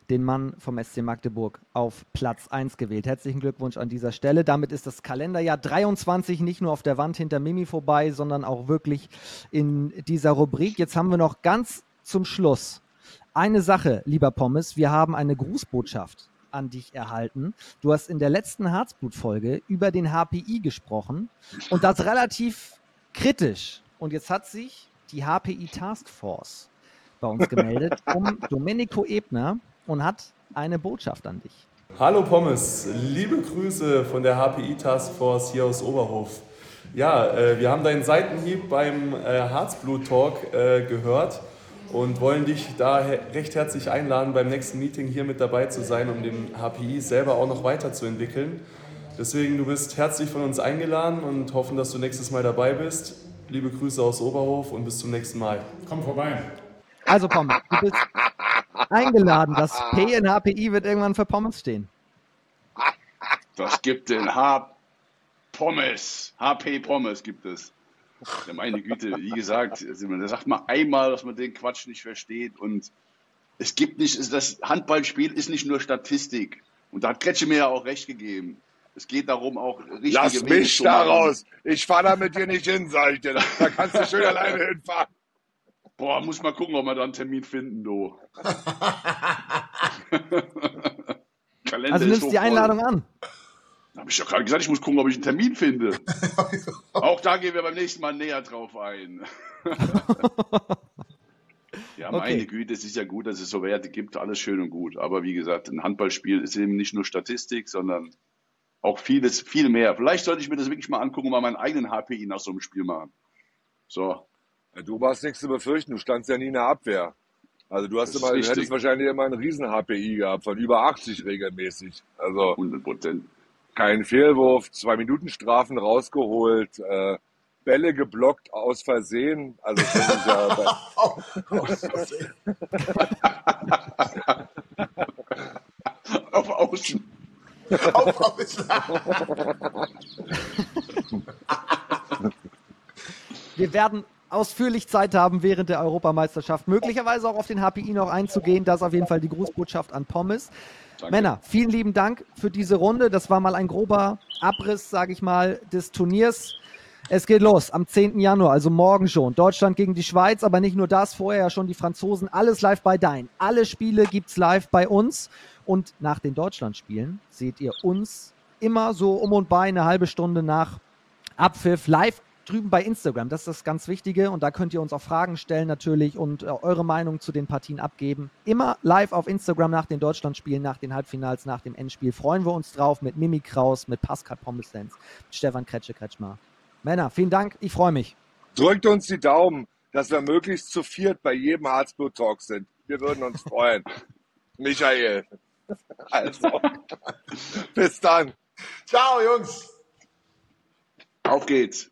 den Mann vom SC Magdeburg auf Platz 1 gewählt. Herzlichen Glückwunsch an dieser Stelle. Damit ist das Kalenderjahr 23 nicht nur auf der Wand hinter Mimi vorbei, sondern auch wirklich in dieser Rubrik. Jetzt haben wir noch ganz zum Schluss eine Sache, lieber Pommes. Wir haben eine Grußbotschaft an dich erhalten. Du hast in der letzten Harzblut-Folge über den HPI gesprochen und das relativ kritisch. Und jetzt hat sich die HPI Task Force bei uns gemeldet um *laughs* Domenico Ebner und hat eine Botschaft an dich. Hallo Pommes, liebe Grüße von der HPI Task Force hier aus Oberhof. Ja, äh, wir haben deinen Seitenhieb beim äh, Harzblut Talk äh, gehört und wollen dich da he recht herzlich einladen, beim nächsten Meeting hier mit dabei zu sein, um den HPI selber auch noch weiterzuentwickeln. Deswegen, du bist herzlich von uns eingeladen und hoffen, dass du nächstes Mal dabei bist. Liebe Grüße aus Oberhof und bis zum nächsten Mal. Komm vorbei. Also Pommes, du bist eingeladen. Das *laughs* P in HPI wird irgendwann für Pommes stehen. Das gibt den H Pommes. HP Pommes gibt es. Ja, meine Güte, wie gesagt, man sagt mal einmal, dass man den Quatsch nicht versteht und es gibt nicht, das Handballspiel ist nicht nur Statistik. Und da hat Kretsche mir ja auch recht gegeben. Es geht darum, auch richtige Lass Wege mich zu da machen. raus. Ich fahre da mit dir nicht hin, sag ich dir. Da kannst du schön alleine hinfahren. Boah, muss mal gucken, ob wir da einen Termin finden, du. *laughs* Kalender Also nimmst so die voll. Einladung an. Habe ich doch gerade gesagt, ich muss gucken, ob ich einen Termin finde. *laughs* Auch da gehen wir beim nächsten Mal näher drauf ein. *laughs* ja, meine Okay. Güte, es ist ja gut, dass es so Werte gibt, alles schön und gut. Aber wie gesagt, ein Handballspiel ist eben nicht nur Statistik, sondern auch vieles, viel mehr. Vielleicht sollte ich mir das wirklich mal angucken und mal meinen eigenen HPI nach so einem Spiel machen. So, Du warst nichts zu befürchten, du standst ja nie in der Abwehr. Also du hast immer, du hättest wahrscheinlich immer einen riesen HPI gehabt, von über 80 regelmäßig. Also 100 Prozent. kein Fehlwurf, zwei Minuten Strafen rausgeholt, äh, Bälle geblockt aus Versehen. Also das ist ja *laughs* bei, Aus Versehen. Auf Außen. Auf Außen. Wir werden ausführlich Zeit haben, während der Europameisterschaft möglicherweise auch auf den HPI noch einzugehen. Das ist auf jeden Fall die Grußbotschaft an Pommes. Danke. Männer, vielen lieben Dank für diese Runde. Das war mal ein grober Abriss, sage ich mal, des Turniers. Es geht los am 10. Januar, also morgen schon. Deutschland gegen die Schweiz, aber nicht nur das, vorher ja schon die Franzosen. Alles live bei Dein. Alle Spiele gibt's live bei uns. Und nach den Deutschlandspielen seht ihr uns immer so um und bei eine halbe Stunde nach Abpfiff live drüben bei Instagram. Das ist das ganz Wichtige. Und da könnt ihr uns auch Fragen stellen natürlich und äh, eure Meinung zu den Partien abgeben. Immer live auf Instagram nach den Deutschlandspielen, nach den Halbfinals, nach dem Endspiel. Freuen wir uns drauf mit Mimi Kraus, mit Pascal Pommesens, mit Stefan Kretsche-Kretschmer. Männer, vielen Dank. Ich freue mich. drückt uns die Daumen, dass wir möglichst zu viert bei jedem Harzblut-Talk sind. Wir würden uns freuen. *laughs* Michael. Also, *laughs* bis dann. Ciao, Jungs. Auf geht's.